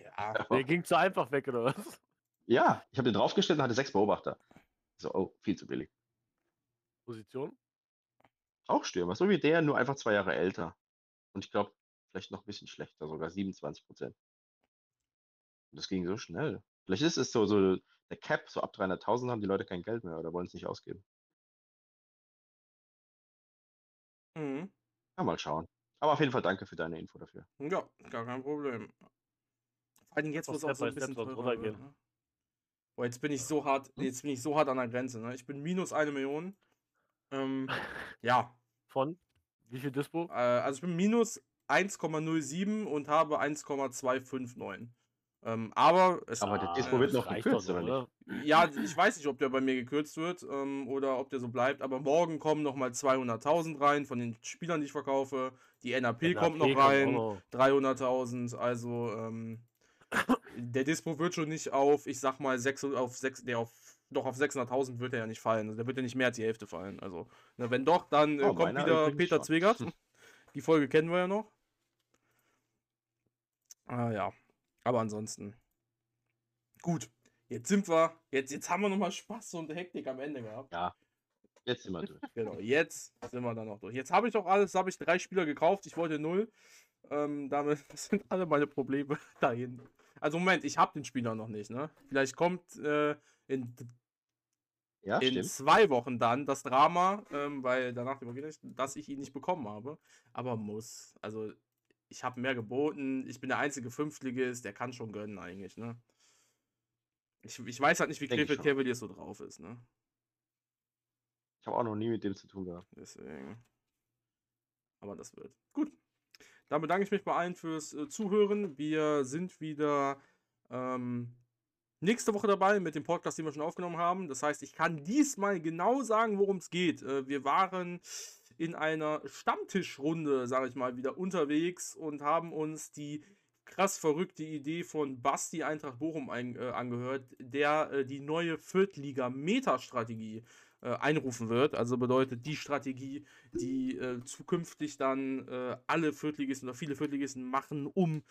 ja, der ging zu einfach weg, oder was? Ja, ich habe den draufgestellt und hatte sechs Beobachter. So, oh, viel zu billig. Position? Auch Stürmer, so wie der, nur einfach zwei Jahre älter. Und ich glaube, vielleicht noch ein bisschen schlechter, sogar 27 Prozent. Das ging so schnell. Vielleicht ist es so, so der Cap, so ab 300.000 haben die Leute kein Geld mehr oder wollen es nicht ausgeben. Mhm. Ja, mal schauen. Aber auf jeden Fall danke für deine Info dafür. Ja, gar kein Problem. Vor allem jetzt, es auch so ein bisschen teurer wird. Ne? Boah, jetzt bin ich so hart, hm? jetzt bin ich so hart an der Grenze. Ne? Ich bin minus eine Million. Ähm, ja. Von? Wie viel Dispo? Äh, also ich bin minus 1,07 und habe 1,259. Ähm, aber es, aber der Dispo äh, wird noch gekürzt, oder nicht? Ja, ich weiß nicht, ob der bei mir gekürzt wird ähm, oder ob der so bleibt, aber morgen kommen nochmal 200.000 rein von den Spielern, die ich verkaufe. Die NAP, NAP kommt noch rein, 300.000. Also ähm, der Dispo wird schon nicht auf, ich sag mal, 6, auf 6, der auf doch auf 600.000 wird er ja nicht fallen. Also der wird ja nicht mehr als die Hälfte fallen. Also, na, wenn doch, dann äh, oh, kommt wieder Peter Zwegert. Die Folge kennen wir ja noch. Ah ja. Aber ansonsten. Gut. Jetzt sind wir. Jetzt, jetzt haben wir nochmal Spaß und Hektik am Ende gehabt. Ja. Jetzt sind wir durch. genau, jetzt sind wir dann noch durch. Jetzt habe ich doch alles, habe ich drei Spieler gekauft. Ich wollte null. Ähm, damit sind alle meine Probleme dahin. Also Moment, ich habe den Spieler noch nicht, ne? Vielleicht kommt äh, in, ja, in zwei Wochen dann das Drama, ähm, weil danach übergehe ich, dass ich ihn nicht bekommen habe. Aber muss. Also ich habe mehr geboten, ich bin der einzige Fünftligist, der kann schon gönnen eigentlich, ne? Ich, ich weiß halt nicht, wie Krefeld Cavaliers so drauf ist, ne? Ich habe auch noch nie mit dem zu tun gehabt. Deswegen. Aber das wird. Gut. Dann bedanke ich mich bei allen fürs äh, Zuhören. Wir sind wieder ähm, nächste Woche dabei mit dem Podcast, den wir schon aufgenommen haben. Das heißt, ich kann diesmal genau sagen, worum es geht. Äh, wir waren in einer Stammtischrunde, sage ich mal, wieder unterwegs und haben uns die krass verrückte Idee von Basti Eintracht Bochum ein, äh, angehört, der äh, die neue Viertliga-Meta-Strategie äh, einrufen wird. Also bedeutet die Strategie, die äh, zukünftig dann äh, alle Viertligisten oder viele Viertligisten machen, um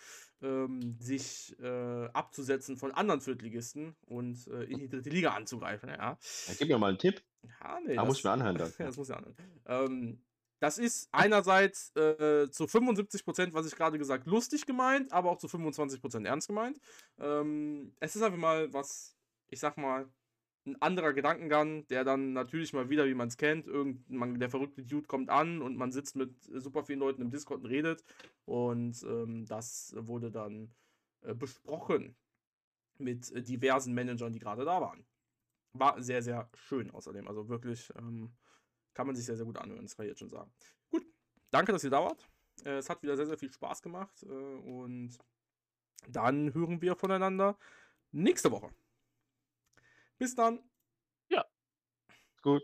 ähm, sich äh, abzusetzen von anderen Viertligisten und in die dritte Liga anzugreifen. Ja. ja gib mir mal einen Tipp. Ja, nee, da das, muss ich mir anhören. Dann. das muss ich anhören. Ähm, das ist einerseits äh, zu 75%, was ich gerade gesagt, lustig gemeint, aber auch zu 25% ernst gemeint. Ähm, es ist einfach mal was, ich sag mal, ein anderer Gedankengang, der dann natürlich mal wieder, wie man es kennt, irgend, der verrückte Dude kommt an und man sitzt mit super vielen Leuten im Discord und redet. Und ähm, das wurde dann äh, besprochen mit diversen Managern, die gerade da waren. war sehr, sehr schön außerdem. Also wirklich ähm, kann man sich sehr, sehr gut anhören, das kann ich jetzt schon sagen. Gut, danke, dass ihr da wart. Äh, es hat wieder sehr, sehr viel Spaß gemacht äh, und dann hören wir voneinander nächste Woche. Bis dann. Gut.